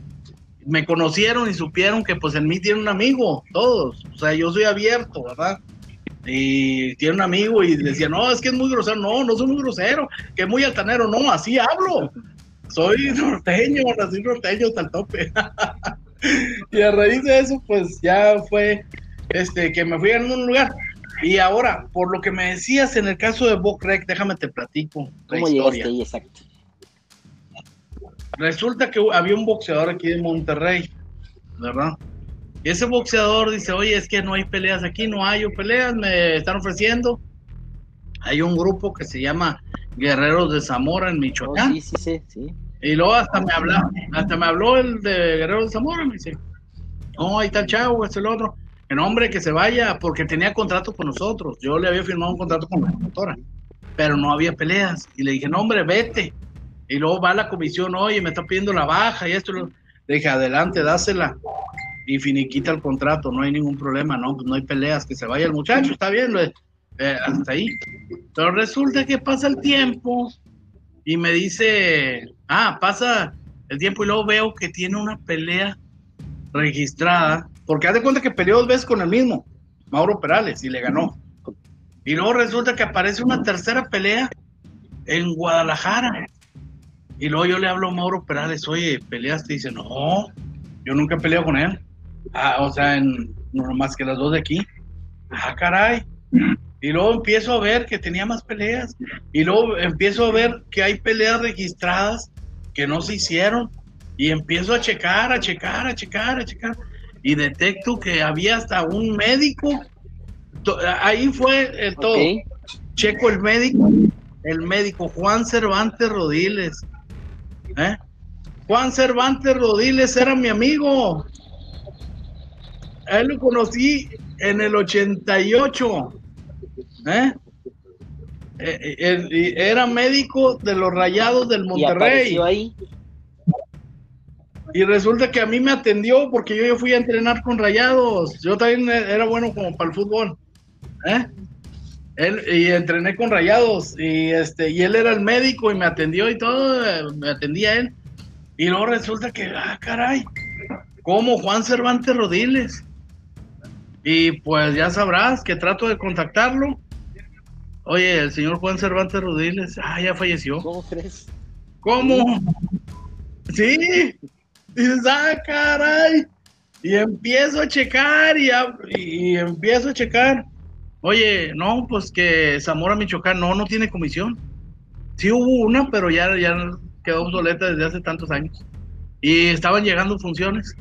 Me conocieron y supieron que pues en mí tiene un amigo, todos, o sea, yo soy abierto, ¿verdad? Y tiene un amigo y decía, no, es que es muy grosero, no, no soy muy grosero, que es muy altanero, no, así hablo. Soy norteño, nací norteño hasta el tope. y a raíz de eso, pues ya fue este que me fui a un lugar. Y ahora, por lo que me decías en el caso de Bocrec, déjame te platico la ¿Cómo historia. Ahí, exacto? Resulta que había un boxeador aquí de Monterrey, ¿verdad? Y ese boxeador dice, oye, es que no hay peleas aquí, no hay peleas, me están ofreciendo. Hay un grupo que se llama Guerreros de Zamora en Michoacán. Oh, sí, sí, sí, sí. Y luego hasta me habló, hasta me habló el de Guerreros de Zamora, me dice, no, ahí está el chavo, este el otro el hombre que se vaya porque tenía contrato con nosotros. Yo le había firmado un contrato con la promotora, pero no había peleas. Y le dije, no, hombre, vete. Y luego va la comisión, oye, me está pidiendo la baja y esto. Le dije, adelante, dásela. Y finiquita el contrato, no hay ningún problema, no, pues no hay peleas, que se vaya el muchacho, está bien, eh, hasta ahí. Pero resulta que pasa el tiempo y me dice, ah, pasa el tiempo y luego veo que tiene una pelea registrada porque haz de cuenta que peleó dos veces con el mismo, Mauro Perales, y le ganó. Y luego resulta que aparece una tercera pelea en Guadalajara. Y luego yo le hablo a Mauro Perales, oye, ¿peleaste? Y dice, no, yo nunca he peleado con él. Ah, o sea, en, no más que las dos de aquí. Ah, caray. Y luego empiezo a ver que tenía más peleas. Y luego empiezo a ver que hay peleas registradas que no se hicieron. Y empiezo a checar, a checar, a checar, a checar y detecto que había hasta un médico. Ahí fue el todo. Checo el médico, el médico Juan Cervantes Rodiles. ¿eh? Juan Cervantes Rodiles era mi amigo. él lo conocí en el 88. ¿Eh? Eh, eh, era médico de los Rayados del Monterrey. ahí. Y resulta que a mí me atendió porque yo, yo fui a entrenar con rayados. Yo también era bueno como para el fútbol. ¿eh? Él, y entrené con rayados. Y este, y él era el médico y me atendió y todo, me atendía él. Y luego resulta que, ah, caray, como Juan Cervantes Rodiles. Y pues ya sabrás que trato de contactarlo. Oye, el señor Juan Cervantes Rodiles, ah, ya falleció. ¿Cómo crees? ¿Cómo? Sí, dices, ah, caray. Y empiezo a checar y, y, empiezo a checar. Oye, no, pues que Zamora Michoacán no, no tiene comisión. Sí hubo una, pero ya, ya quedó obsoleta desde hace tantos años. Y estaban llegando funciones,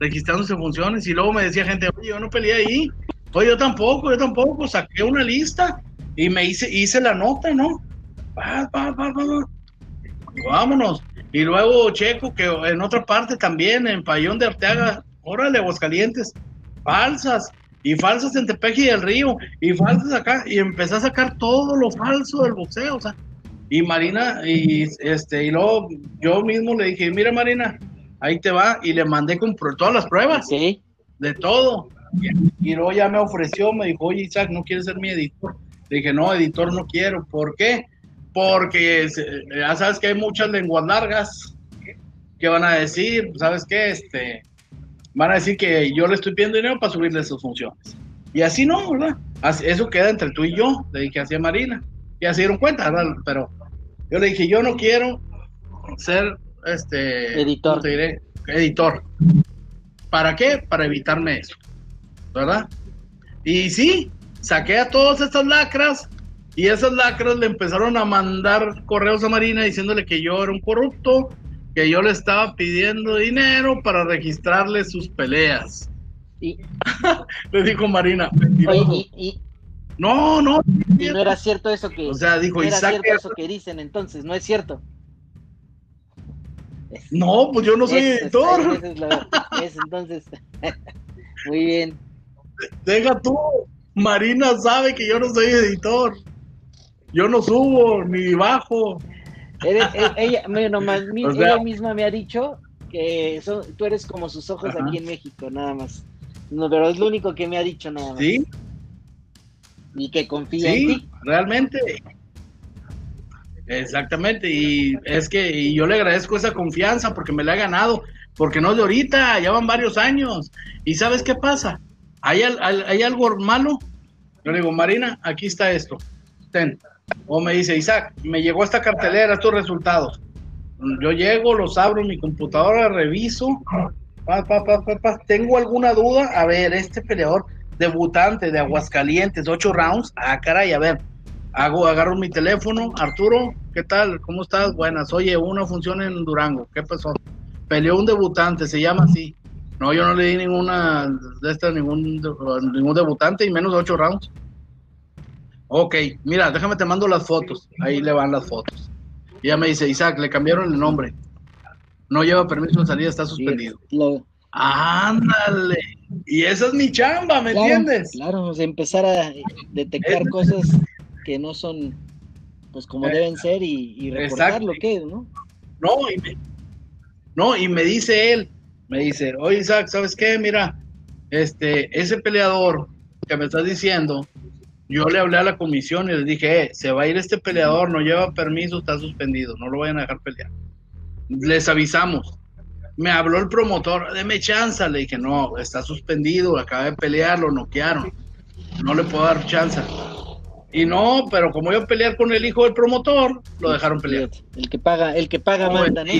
registrándose funciones. Y luego me decía gente, oye, yo no peleé ahí. Oye, yo tampoco, yo tampoco. Saqué una lista y me hice, hice la nota, ¿no? Vámonos. Y luego Checo, que en otra parte también, en Payón de Arteaga, órale, Aguascalientes, falsas, y falsas en Tepeji y el Río, y falsas acá, y empecé a sacar todo lo falso del boxeo, o sea, y Marina, y este, y luego yo mismo le dije, mira Marina, ahí te va, y le mandé con todas las pruebas, ¿Sí? de todo, y, luego ya me ofreció, me dijo, oye Isaac, ¿no quieres ser mi editor? Le dije, no, editor no quiero, ¿por qué? porque ya sabes que hay muchas lenguas largas que van a decir, ¿sabes qué? Este, van a decir que yo le estoy pidiendo dinero para subirle sus funciones. Y así no, ¿verdad? eso queda entre tú y yo, le dije así a Marina. Y así dieron cuenta, ¿verdad? Pero yo le dije, yo no quiero ser este editor. Editor. ¿Para qué? Para evitarme eso, ¿verdad? Y sí, saqué a todas estas lacras y esas lacras le empezaron a mandar correos a Marina diciéndole que yo era un corrupto, que yo le estaba pidiendo dinero para registrarle sus peleas. Y... le dijo Marina. no, no. Y no era cierto eso que. O sea, dijo no era cierto eso que dicen entonces, no es cierto. No, pues yo no soy editor. Es, entonces. Muy bien. Deja tú. Marina sabe que yo no soy editor. Yo no subo ni bajo. ella, ella misma me ha dicho que tú eres como sus ojos aquí en México, nada más. No, pero es lo único que me ha dicho nada más. Sí. Y que confía en ti. Realmente. Exactamente, y es que yo le agradezco esa confianza porque me la ha ganado, porque no es de ahorita, ya van varios años. ¿Y sabes qué pasa? ¿Hay, algo malo? Yo le digo, Marina, aquí está esto. O me dice, Isaac, me llegó esta cartelera, estos resultados. Yo llego, los abro en mi computadora, reviso. tengo alguna duda. A ver, este peleador debutante de Aguascalientes, ocho rounds. Ah, caray, a ver, hago, agarro mi teléfono, Arturo, ¿qué tal? ¿Cómo estás? Buenas, oye, una función en Durango, ¿qué pasó? Peleó un debutante, se llama así. No, yo no le di ninguna de estas, ningún, ningún debutante y menos ocho rounds. Ok, mira, déjame te mando las fotos. Ahí le van las fotos. Y ella me dice, Isaac, le cambiaron el nombre. No lleva permiso de salida, está suspendido. Ándale. Y esa es mi chamba, ¿me entiendes? Claro, empezar a detectar cosas que no son pues como deben ser y, y recordar lo que es, ¿no? No y, me, no, y me dice él, me dice, oye Isaac, ¿sabes qué? Mira, este, ese peleador que me estás diciendo, yo le hablé a la comisión y le dije, eh, se va a ir este peleador, no lleva permiso, está suspendido, no lo vayan a dejar pelear. Les avisamos. Me habló el promotor, deme chance, le dije, no, está suspendido, acaba de pelear, lo noquearon, no le puedo dar chance. Y no, pero como iba a pelear con el hijo del promotor, lo dejaron pelear. El que paga, el que paga manda, ¿no?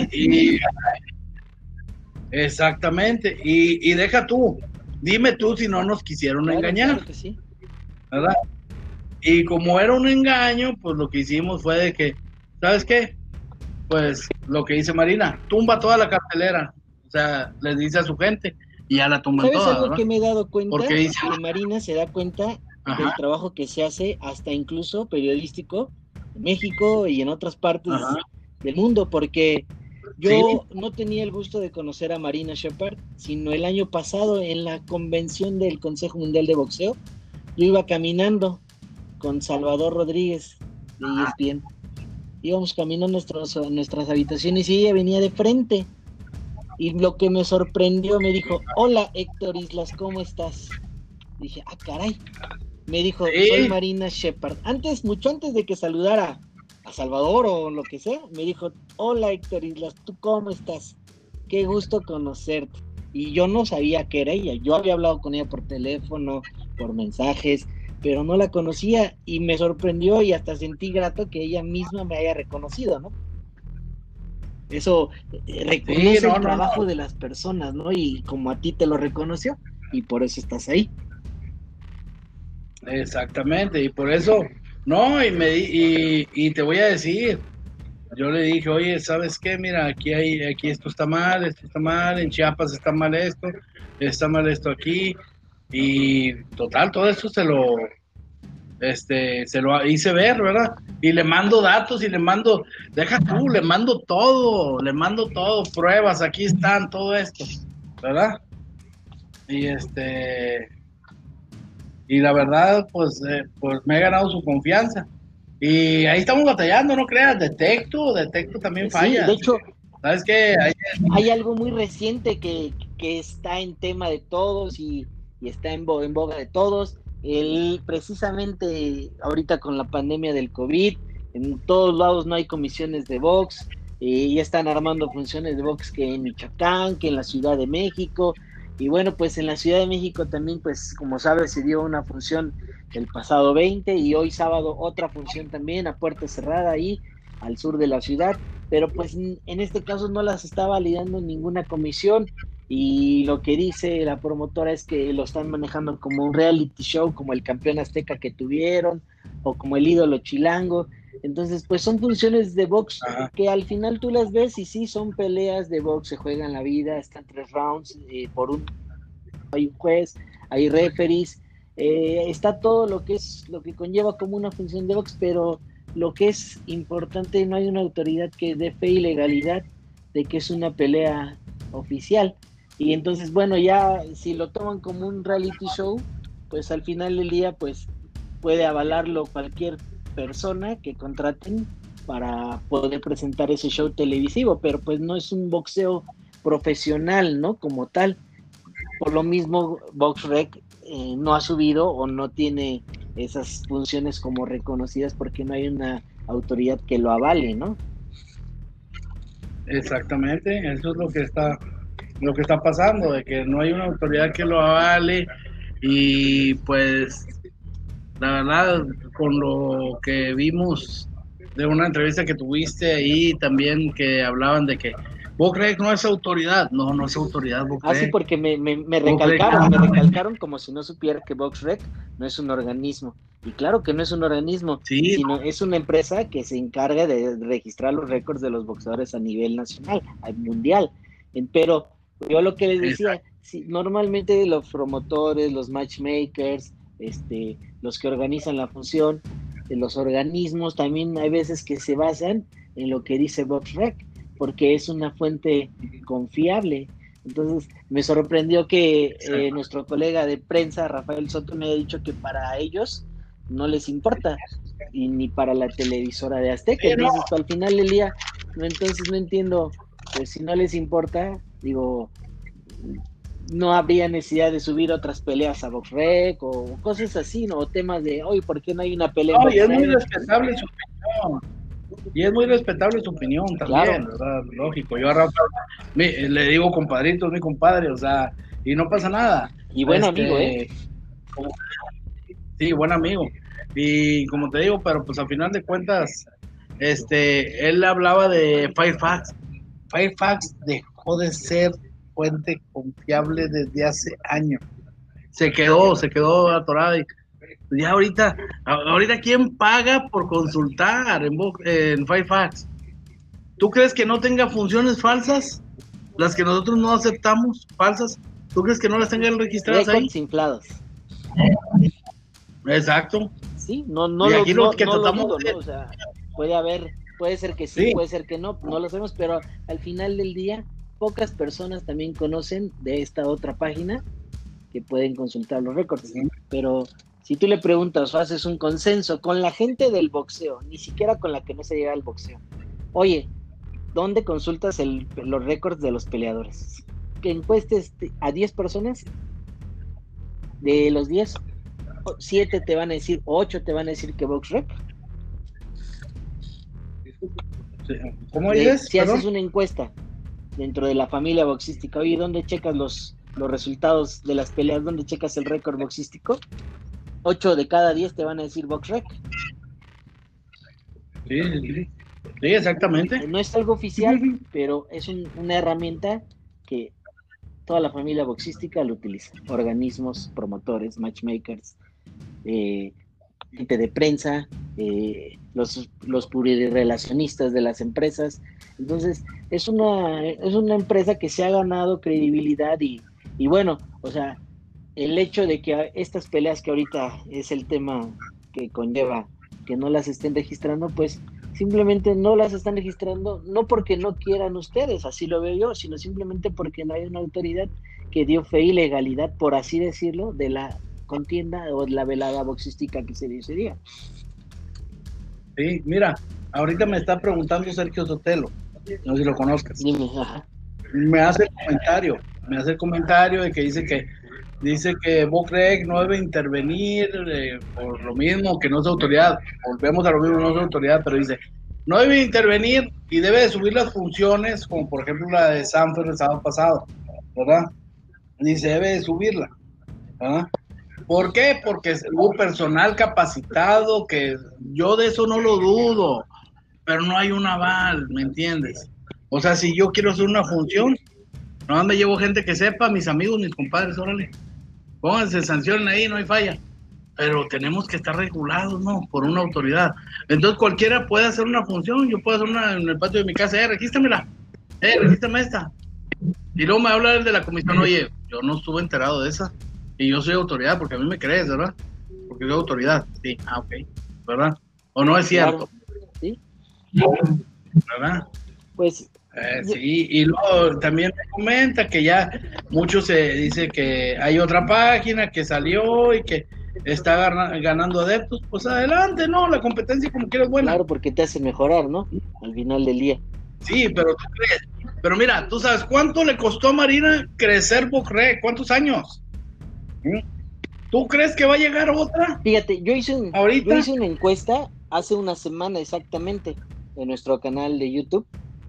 Exactamente. Y, deja tú, dime tú si no nos quisieron engañar. ¿Verdad? Y como era un engaño, pues lo que hicimos fue de que, ¿sabes qué? Pues lo que dice Marina, tumba toda la cartelera. O sea, les dice a su gente y ya la tumban ¿Sabes algo que me he dado cuenta? Porque dice, que Marina se da cuenta del trabajo que se hace, hasta incluso periodístico, en México y en otras partes del mundo, porque yo no tenía el gusto de conocer a Marina Shepard, sino el año pasado en la convención del Consejo Mundial de Boxeo, yo iba caminando con Salvador Rodríguez de ESPN. Íbamos caminando nuestros, nuestras habitaciones y ella venía de frente. Y lo que me sorprendió, me dijo, hola Héctor Islas, ¿cómo estás? Dije, ah, caray, me dijo, soy Marina Shepard. Antes, mucho antes de que saludara a Salvador o lo que sea, me dijo, hola Héctor Islas, ¿tú cómo estás? Qué gusto conocerte. Y yo no sabía que era ella. Yo había hablado con ella por teléfono, por mensajes, pero no la conocía y me sorprendió y hasta sentí grato que ella misma me haya reconocido, ¿no? Eso eh, reconoce el trabajo de las personas, ¿no? Y como a ti te lo reconoció y por eso estás ahí. Exactamente, y por eso, no, y, me, y, y te voy a decir, yo le dije, oye, ¿sabes qué? Mira, aquí hay, aquí esto está mal, esto está mal, en Chiapas está mal esto, está mal esto aquí, y total, todo esto se lo, este, se lo hice ver, ¿verdad? Y le mando datos y le mando, deja tú, le mando todo, le mando todo, pruebas, aquí están, todo esto, ¿verdad? Y este, y la verdad, pues, eh, pues me he ganado su confianza. Y ahí estamos batallando, no creas, detecto, detecto también falla. de hecho, ¿sabes qué? Hay, algo muy reciente que, está en tema de todos y, está en, boga, en boga de todos. El, precisamente ahorita con la pandemia del COVID, en todos lados no hay comisiones de box, y ya están armando funciones de box que en Michoacán, que en la Ciudad de México, y bueno, pues en la Ciudad de México también, pues como sabes, se dio una función el pasado 20 y hoy sábado otra función también a puerta cerrada ahí al sur de la ciudad, pero pues en este caso no las está validando ninguna comisión y lo que dice la promotora es que lo están manejando como un reality show, como el campeón azteca que tuvieron o como el ídolo chilango. Entonces, pues son funciones de box que al final tú las ves y sí son peleas de box, se juegan la vida, están tres rounds eh, por un hay un juez, hay referees, eh, está todo lo que es lo que conlleva como una función de box, pero lo que es importante no hay una autoridad que dé fe y legalidad de que es una pelea oficial. Y entonces, bueno, ya si lo toman como un reality show, pues al final del día, pues puede avalarlo cualquier persona que contraten para poder presentar ese show televisivo, pero pues no es un boxeo profesional, ¿no? Como tal. Por lo mismo, VoxRec eh, no ha subido o no tiene esas funciones como reconocidas porque no hay una autoridad que lo avale, ¿no? Exactamente, eso es lo que está lo que está pasando, de que no hay una autoridad que lo avale y pues la verdad con lo que vimos de una entrevista que tuviste ahí también que hablaban de que ¿Vos crees que no es autoridad? No, no es autoridad. Ah, sí, porque me, me, me recalcaron, me recalcaron como si no supiera que VoxRec no es un organismo. Y claro que no es un organismo, sino es una empresa que se encarga de registrar los récords de los boxeadores a nivel nacional, mundial. Pero yo lo que les decía, normalmente los promotores, los matchmakers, este, los que organizan la función, de los organismos, también hay veces que se basan en lo que dice VoxRec porque es una fuente confiable. Entonces, me sorprendió que eh, nuestro colega de prensa, Rafael Soto, me haya dicho que para ellos no les importa, y ni para la televisora de Azteca. Entonces, al final del día, no, entonces no entiendo, pues si no les importa, digo, no habría necesidad de subir otras peleas a BoxRec o cosas así, ¿no? O temas de, hoy, ¿por qué no hay una pelea? No, y es muy respetable su opinión. Y es muy respetable su opinión también, ¿verdad? Lógico. Yo a Rafa le digo compadrito, es mi compadre, o sea, y no pasa nada. Y buen este, amigo, ¿eh? sí, buen amigo. Y como te digo, pero pues al final de cuentas, este, él hablaba de Firefox. Firefox dejó de ser fuente confiable desde hace años. Se quedó, se quedó atorada y ya ahorita, ahorita quién paga por consultar en, en Firefox. ¿Tú crees que no tenga funciones falsas? Las que nosotros no aceptamos, falsas. ¿Tú crees que no las tengan registradas ahí? inflados. Exacto. Sí, no, no, lo, no, que tratamos o sea, puede haber, puede ser que sí, puede ser que no, no lo sabemos, pero al final del día, pocas personas también conocen de esta otra página que pueden consultar los récords. Pero si tú le preguntas o haces un consenso con la gente del boxeo, ni siquiera con la que no se llega al boxeo, oye, ¿dónde consultas los récords de los peleadores? Que encuestes a 10 personas, de los 10, 7 te van a decir, 8 te van a decir que BoxRec. ¿Cómo dices? Si haces una encuesta dentro de la familia boxística, oye, ¿dónde checas los, los resultados de las peleas? ¿Dónde checas el récord boxístico? 8 de cada 10 te van a decir BoxRec. Sí, sí, sí, exactamente. No es algo oficial, pero es una herramienta que toda la familia boxística lo utiliza. Organismos, promotores, matchmakers, eh, gente de prensa, eh, los, los relacionistas de las empresas. Entonces, es una, es una empresa que se ha ganado credibilidad y, y bueno, o sea, el hecho de que estas peleas que ahorita es el tema que conlleva que no las estén registrando, pues simplemente no las están registrando, no porque no quieran ustedes, así lo veo yo, sino simplemente porque no hay una autoridad que dio fe y legalidad, por así decirlo, de la contienda o de la velada boxística que se dio ese día. Sí, mira, ahorita me está preguntando Sergio Sotelo, no sé si lo conozcas. Me hace el comentario, me hace el comentario de que dice que dice que Bocrec no debe intervenir eh, por lo mismo que no es autoridad. Volvemos a lo mismo, no es autoridad, pero dice, no debe intervenir y debe de subir las funciones, como por ejemplo la de Sanford el sábado pasado, ¿verdad? Dice, debe de subirla. ¿verdad? ¿Por qué? Porque un personal capacitado, que yo de eso no lo dudo, pero no hay un aval, ¿me entiendes? O sea, si yo quiero hacer una función, no me llevo gente que sepa, mis amigos, mis compadres, órale pónganse, sancionen ahí, no hay falla. Pero tenemos que estar regulados, ¿no? Por una autoridad. Entonces cualquiera puede hacer una función, yo puedo hacer una en el patio de mi casa, eh, regístramela, eh, regístrame esta. Y luego me habla el de la comisión, oye, yo no estuve enterado de esa. Y yo soy autoridad, porque a mí me crees, ¿verdad? Porque soy autoridad. Sí, ah, ok, ¿verdad? ¿O no es cierto? Sí. ¿Verdad? Pues eh, sí, y luego también me comenta que ya mucho se dice que hay otra página que salió y que está ganando adeptos, pues adelante, ¿no? La competencia como quieras buena. Claro, porque te hace mejorar, ¿no? Al final del día. Sí, pero tú crees, Pero mira, tú sabes cuánto le costó a Marina crecer Bocré, cuántos años. ¿Tú crees que va a llegar otra? Fíjate, yo hice, yo hice una encuesta hace una semana exactamente en nuestro canal de YouTube.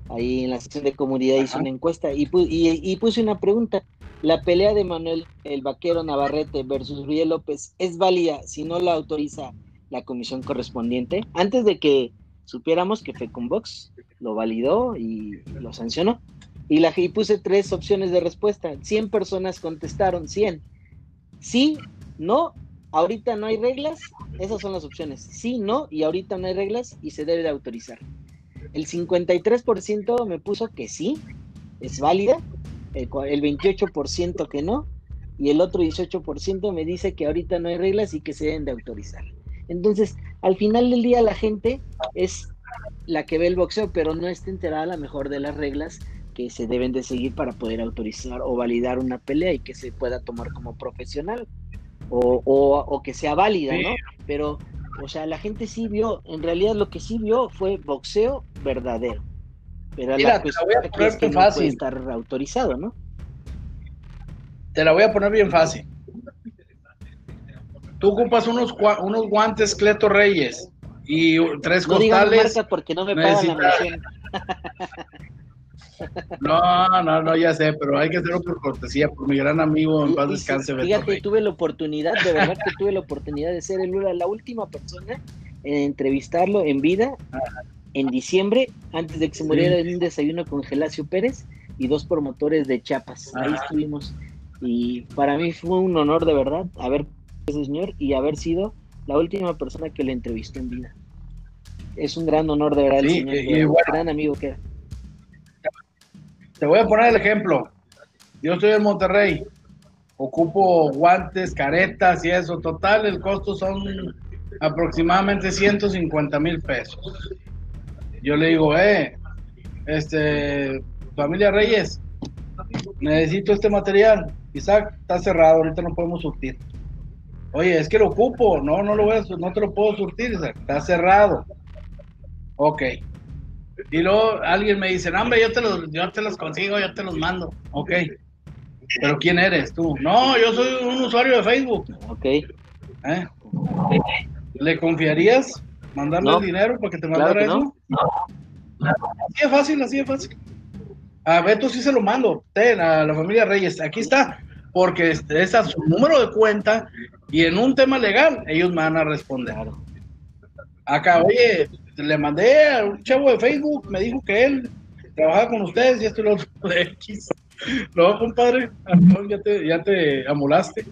Ahí en la sección de comunidad hice una encuesta y, y, puse una pregunta. ¿La pelea de Manuel el Vaquero Navarrete versus Riel López es válida si no la autoriza la comisión correspondiente? Antes de que supiéramos que Fecunbox lo validó y lo sancionó. Y, la, y puse tres opciones de respuesta. 100 personas contestaron, 100. Sí, no, ahorita no hay reglas, esas son las opciones. Sí, no, y ahorita no hay reglas y se debe de autorizar. El 53% me puso que sí, es válida, el, 28% que no, y el otro 18% me dice que ahorita no hay reglas y que se deben de autorizar. Entonces, al final del día la gente es la que ve el boxeo, pero no está enterada a lo mejor de las reglas que se deben de seguir para poder autorizar o validar una pelea y que se pueda tomar como profesional o, o, que sea válida, ¿no? Pero, o sea, la gente sí vio, en realidad lo que sí vio fue boxeo verdadero. Pero la cuestión es que no puede estar autorizado, ¿no? Te la voy a poner bien fácil. Tú ocupas unos, unos guantes Cleto Reyes y tres no costales. porque no me pagan la No, no, no, ya sé, pero hay que hacerlo por cortesía, por mi gran amigo, en paz descanse. Fíjate, tuve la oportunidad, de verdad que tuve la oportunidad de ser el, la última persona en entrevistarlo en vida en diciembre, antes de que se muriera en un desayuno con Gelacio Pérez y dos promotores de Chiapas. Ahí estuvimos. Y para mí fue un honor de verdad haber ese señor y haber sido la última persona que le entrevistó en vida. Es un gran honor de verdad el señor, y, un gran amigo que era. Te voy a poner el ejemplo. Yo estoy en Monterrey, ocupo guantes, caretas y eso. Total, el costo son aproximadamente 150 mil pesos. Yo le digo, eh, este, familia Reyes, necesito este material. Isaac, está cerrado, ahorita no podemos surtir. Oye, es que lo ocupo, no, no lo voy a, no te lo puedo surtir, Isaac, está cerrado. Ok, y luego alguien me dice, no, hombre, yo te, los, yo te los consigo, yo te los mando. Ok. Pero ¿quién eres tú? No, yo soy un usuario de Facebook. Ok. ¿Eh? ¿Le confiarías mandarle el dinero para que te mandara eso? No. Así es fácil, así es fácil. A Beto sí se lo mando, ten, a la familia Reyes, aquí está, porque este, es a su número de cuenta y en un tema legal ellos me van a responder. Acá, oye, le mandé a un chavo de Facebook, me dijo que él trabajaba con ustedes y esto y lo otro de X. No, compadre, ya te, ya te amolaste.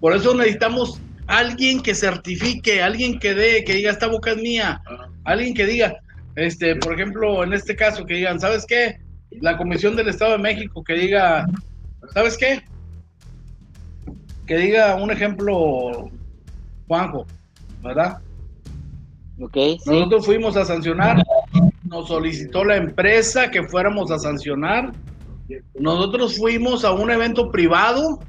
Por eso necesitamos alguien que certifique, alguien que dé, que diga esta boca es mía, alguien que diga, este, por ejemplo, en este caso, que digan, ¿sabes qué? La Comisión del Estado de México que diga, ¿sabes qué? Que diga un ejemplo, Juanjo, ¿verdad? Nosotros fuimos a sancionar, nos solicitó la empresa que fuéramos a sancionar. Nosotros fuimos a un evento privado.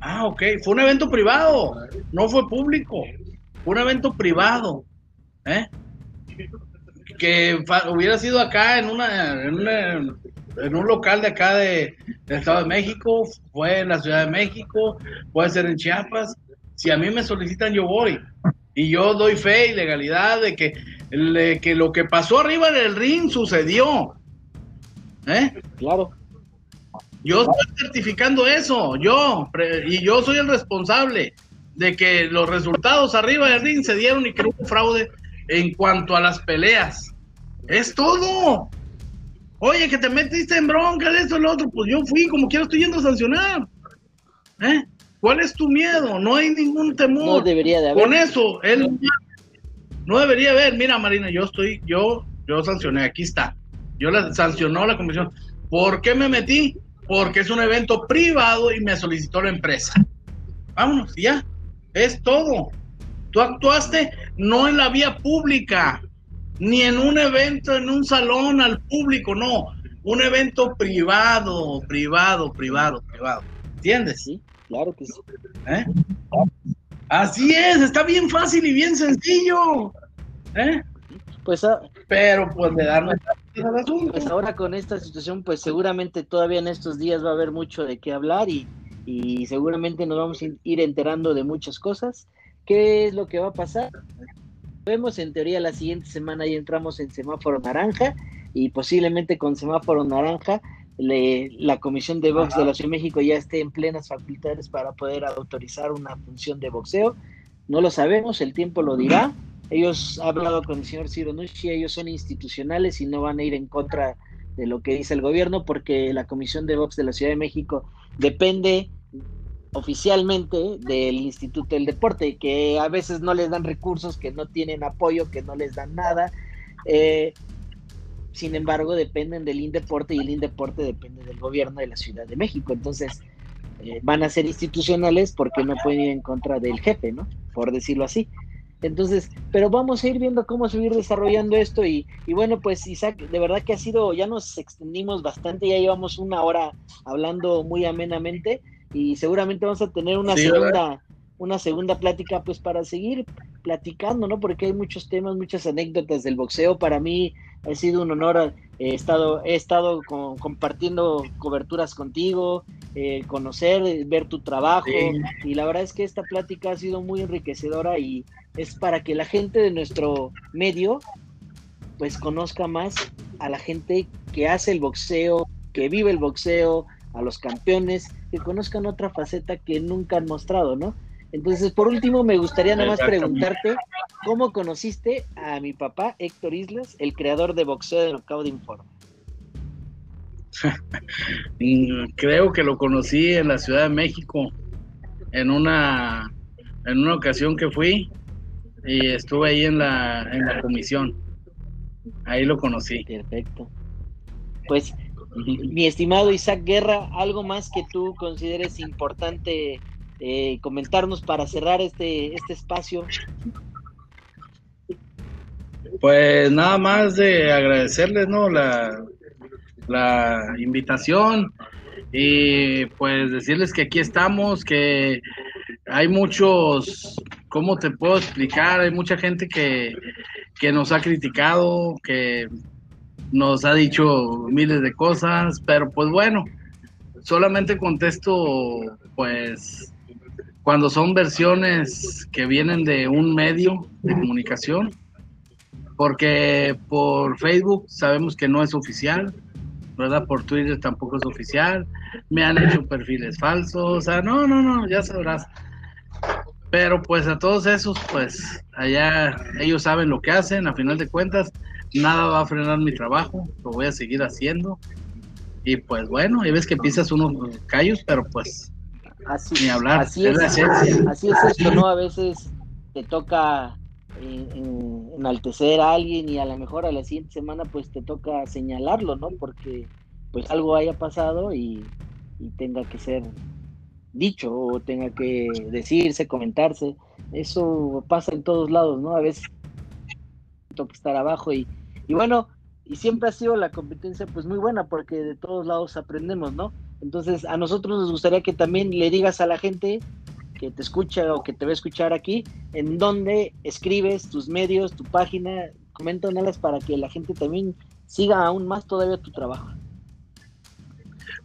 Ah, ok, fue un evento privado, no fue público, fue un evento privado. ¿eh? Que hubiera sido acá en una, en, un local de acá de, del Estado de México, fue en la Ciudad de México, puede ser en Chiapas. Si a mí me solicitan, yo voy. Y yo doy fe y legalidad de que, que lo que pasó arriba en el ring sucedió. ¿Eh? Claro. Yo estoy certificando eso, yo, y yo soy el responsable de que los resultados arriba del ring se dieron y que hubo fraude en cuanto a las peleas. Es todo. Oye, que te metiste en bronca de esto y lo otro, pues yo fui, como quiero estoy yendo a sancionar. ¿Eh? ¿Cuál es tu miedo? No hay ningún temor. No debería de haber. Con eso, él no debería haber. Mira, Marina, yo estoy, yo, yo sancioné, aquí está. Yo la sancionó la comisión. ¿Por qué me metí? Porque es un evento privado y me solicitó la empresa. Vámonos, ya. Es todo. Tú actuaste no en la vía pública, ni en un evento, en un salón al público, no. Un evento privado, privado, privado, privado. ¿Entiendes? Sí. Claro que sí. ¿Eh? Así es, está bien fácil y bien sencillo. ¿Eh? Pues, ah, pero pues le dan pues ahora con esta situación, pues seguramente todavía en estos días va a haber mucho de qué hablar y, y seguramente nos vamos a ir enterando de muchas cosas. ¿Qué es lo que va a pasar? Vemos en teoría la siguiente semana ya entramos en semáforo naranja y posiblemente con semáforo naranja la Comisión de Box de la Ciudad de México ya esté en plenas facultades para poder autorizar una función de boxeo. No lo sabemos, el tiempo lo dirá. Ellos han hablado con el señor Ciro Nucci, ellos son institucionales y no van a ir en contra de lo que dice el gobierno porque la Comisión de Box de la Ciudad de México depende oficialmente del Instituto del Deporte, que a veces no les dan recursos, que no tienen apoyo, que no les dan nada. Eh, sin embargo, dependen del INDEPORTE y el INDEPORTE depende del gobierno de la Ciudad de México. Entonces, eh, van a ser institucionales porque no pueden ir en contra del jefe, ¿no? Por decirlo así. Entonces, pero vamos a ir viendo cómo seguir desarrollando esto y, y, bueno, pues Isaac, de verdad que ha sido, ya nos extendimos bastante, ya llevamos una hora hablando muy amenamente y seguramente vamos a tener una segunda, una segunda plática pues para seguir platicando, ¿no? Porque hay muchos temas, muchas anécdotas del boxeo. Para mí ha sido un honor, he estado, he estado compartiendo coberturas contigo, eh, conocer, ver tu trabajo y la verdad es que esta plática ha sido muy enriquecedora y es para que la gente de nuestro medio pues conozca más a la gente que hace el boxeo, que vive el boxeo, a los campeones, que conozcan otra faceta que nunca han mostrado, ¿no? Entonces, por último, me gustaría nada más preguntarte, ¿cómo conociste a mi papá, Héctor Islas, el creador de boxeo de Knockout Informa? Creo que lo conocí en la Ciudad de México, en una, en una ocasión que fui y estuve ahí en la, en la comisión. Ahí lo conocí. Perfecto. Pues, mi estimado Isaac Guerra, ¿algo más que tú consideres importante eh, comentarnos para cerrar este, este espacio? Pues nada más de agradecerles, ¿no? La, la invitación y pues decirles que aquí estamos, que hay muchos, ¿cómo te puedo explicar? Hay mucha gente que, que nos ha criticado, que nos ha dicho miles de cosas, pero pues bueno, solamente contesto pues cuando son versiones que vienen de un medio de comunicación, porque por Facebook sabemos que no es oficial, ¿verdad? Por Twitter tampoco es oficial, me han hecho perfiles falsos, o sea, no, no, no, ya sabrás. Pero pues a todos esos, pues allá ellos saben lo que hacen, a final de cuentas, nada va a frenar mi trabajo, lo voy a seguir haciendo. Y pues bueno, hay veces que pisas unos callos, pero pues Así, hablar. Así es, así es esto, ¿no? A veces te toca eh, enaltecer a alguien y a lo mejor a la siguiente semana pues te toca señalarlo, ¿no? Porque pues algo haya pasado y, tenga que ser dicho o tenga que decirse, comentarse. Eso pasa en todos lados, ¿no? A veces toca estar abajo y, y bueno, y siempre ha sido la competencia pues muy buena porque de todos lados aprendemos, ¿no? Entonces, a nosotros nos gustaría que también le digas a la gente que te escucha o que te va a escuchar aquí, en dónde escribes tus medios, tu página, coméntanos para que la gente también siga aún más todavía tu trabajo.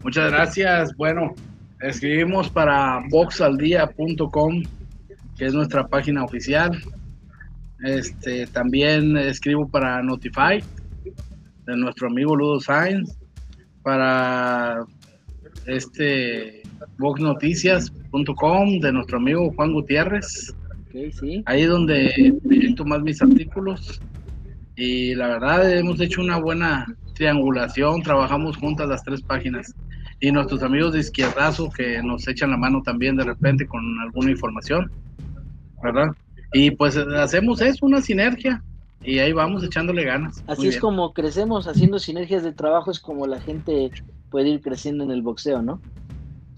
Muchas gracias. Bueno, escribimos para boxaldia.com, que es nuestra página oficial. Este, también escribo para Notify, de nuestro amigo Ludo Sainz, para este boxnoticias.com de nuestro amigo Juan Gutiérrez. Ahí donde he más mis artículos. Y la verdad hemos hecho una buena triangulación, trabajamos juntas las tres páginas. Y nuestros amigos de Izquierdazo que nos echan la mano también de repente con alguna información, ¿verdad? Y pues hacemos eso, una sinergia. Y ahí vamos echándole ganas. Así es como crecemos, haciendo sinergias de trabajo, es como la gente puede ir creciendo en el boxeo, ¿no?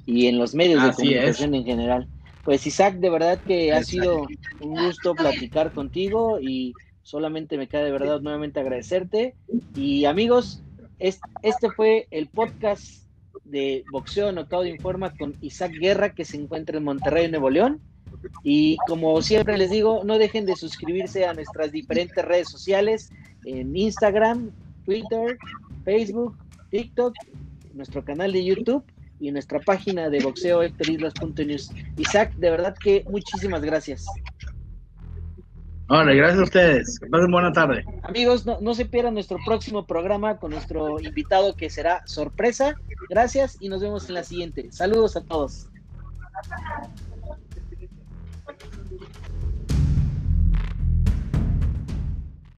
Y en los medios de comunicación en general. Pues Isaac, de verdad que ha sido un gusto platicar contigo y solamente me queda de verdad nuevamente agradecerte. Y amigos, este fue el podcast de Boxeo Notado Informa con Isaac Guerra que se encuentra en Monterrey, Nuevo León. Y como siempre les digo, no dejen de suscribirse a nuestras diferentes redes sociales en Instagram, Twitter, Facebook, TikTok, nuestro canal de YouTube y nuestra página de boxeo News. Isaac, de verdad que muchísimas gracias. Hola, gracias a ustedes. Pasen buena tarde. Amigos, no, no se pierdan nuestro próximo programa con nuestro invitado que será sorpresa. Gracias y nos vemos en la siguiente. Saludos a todos.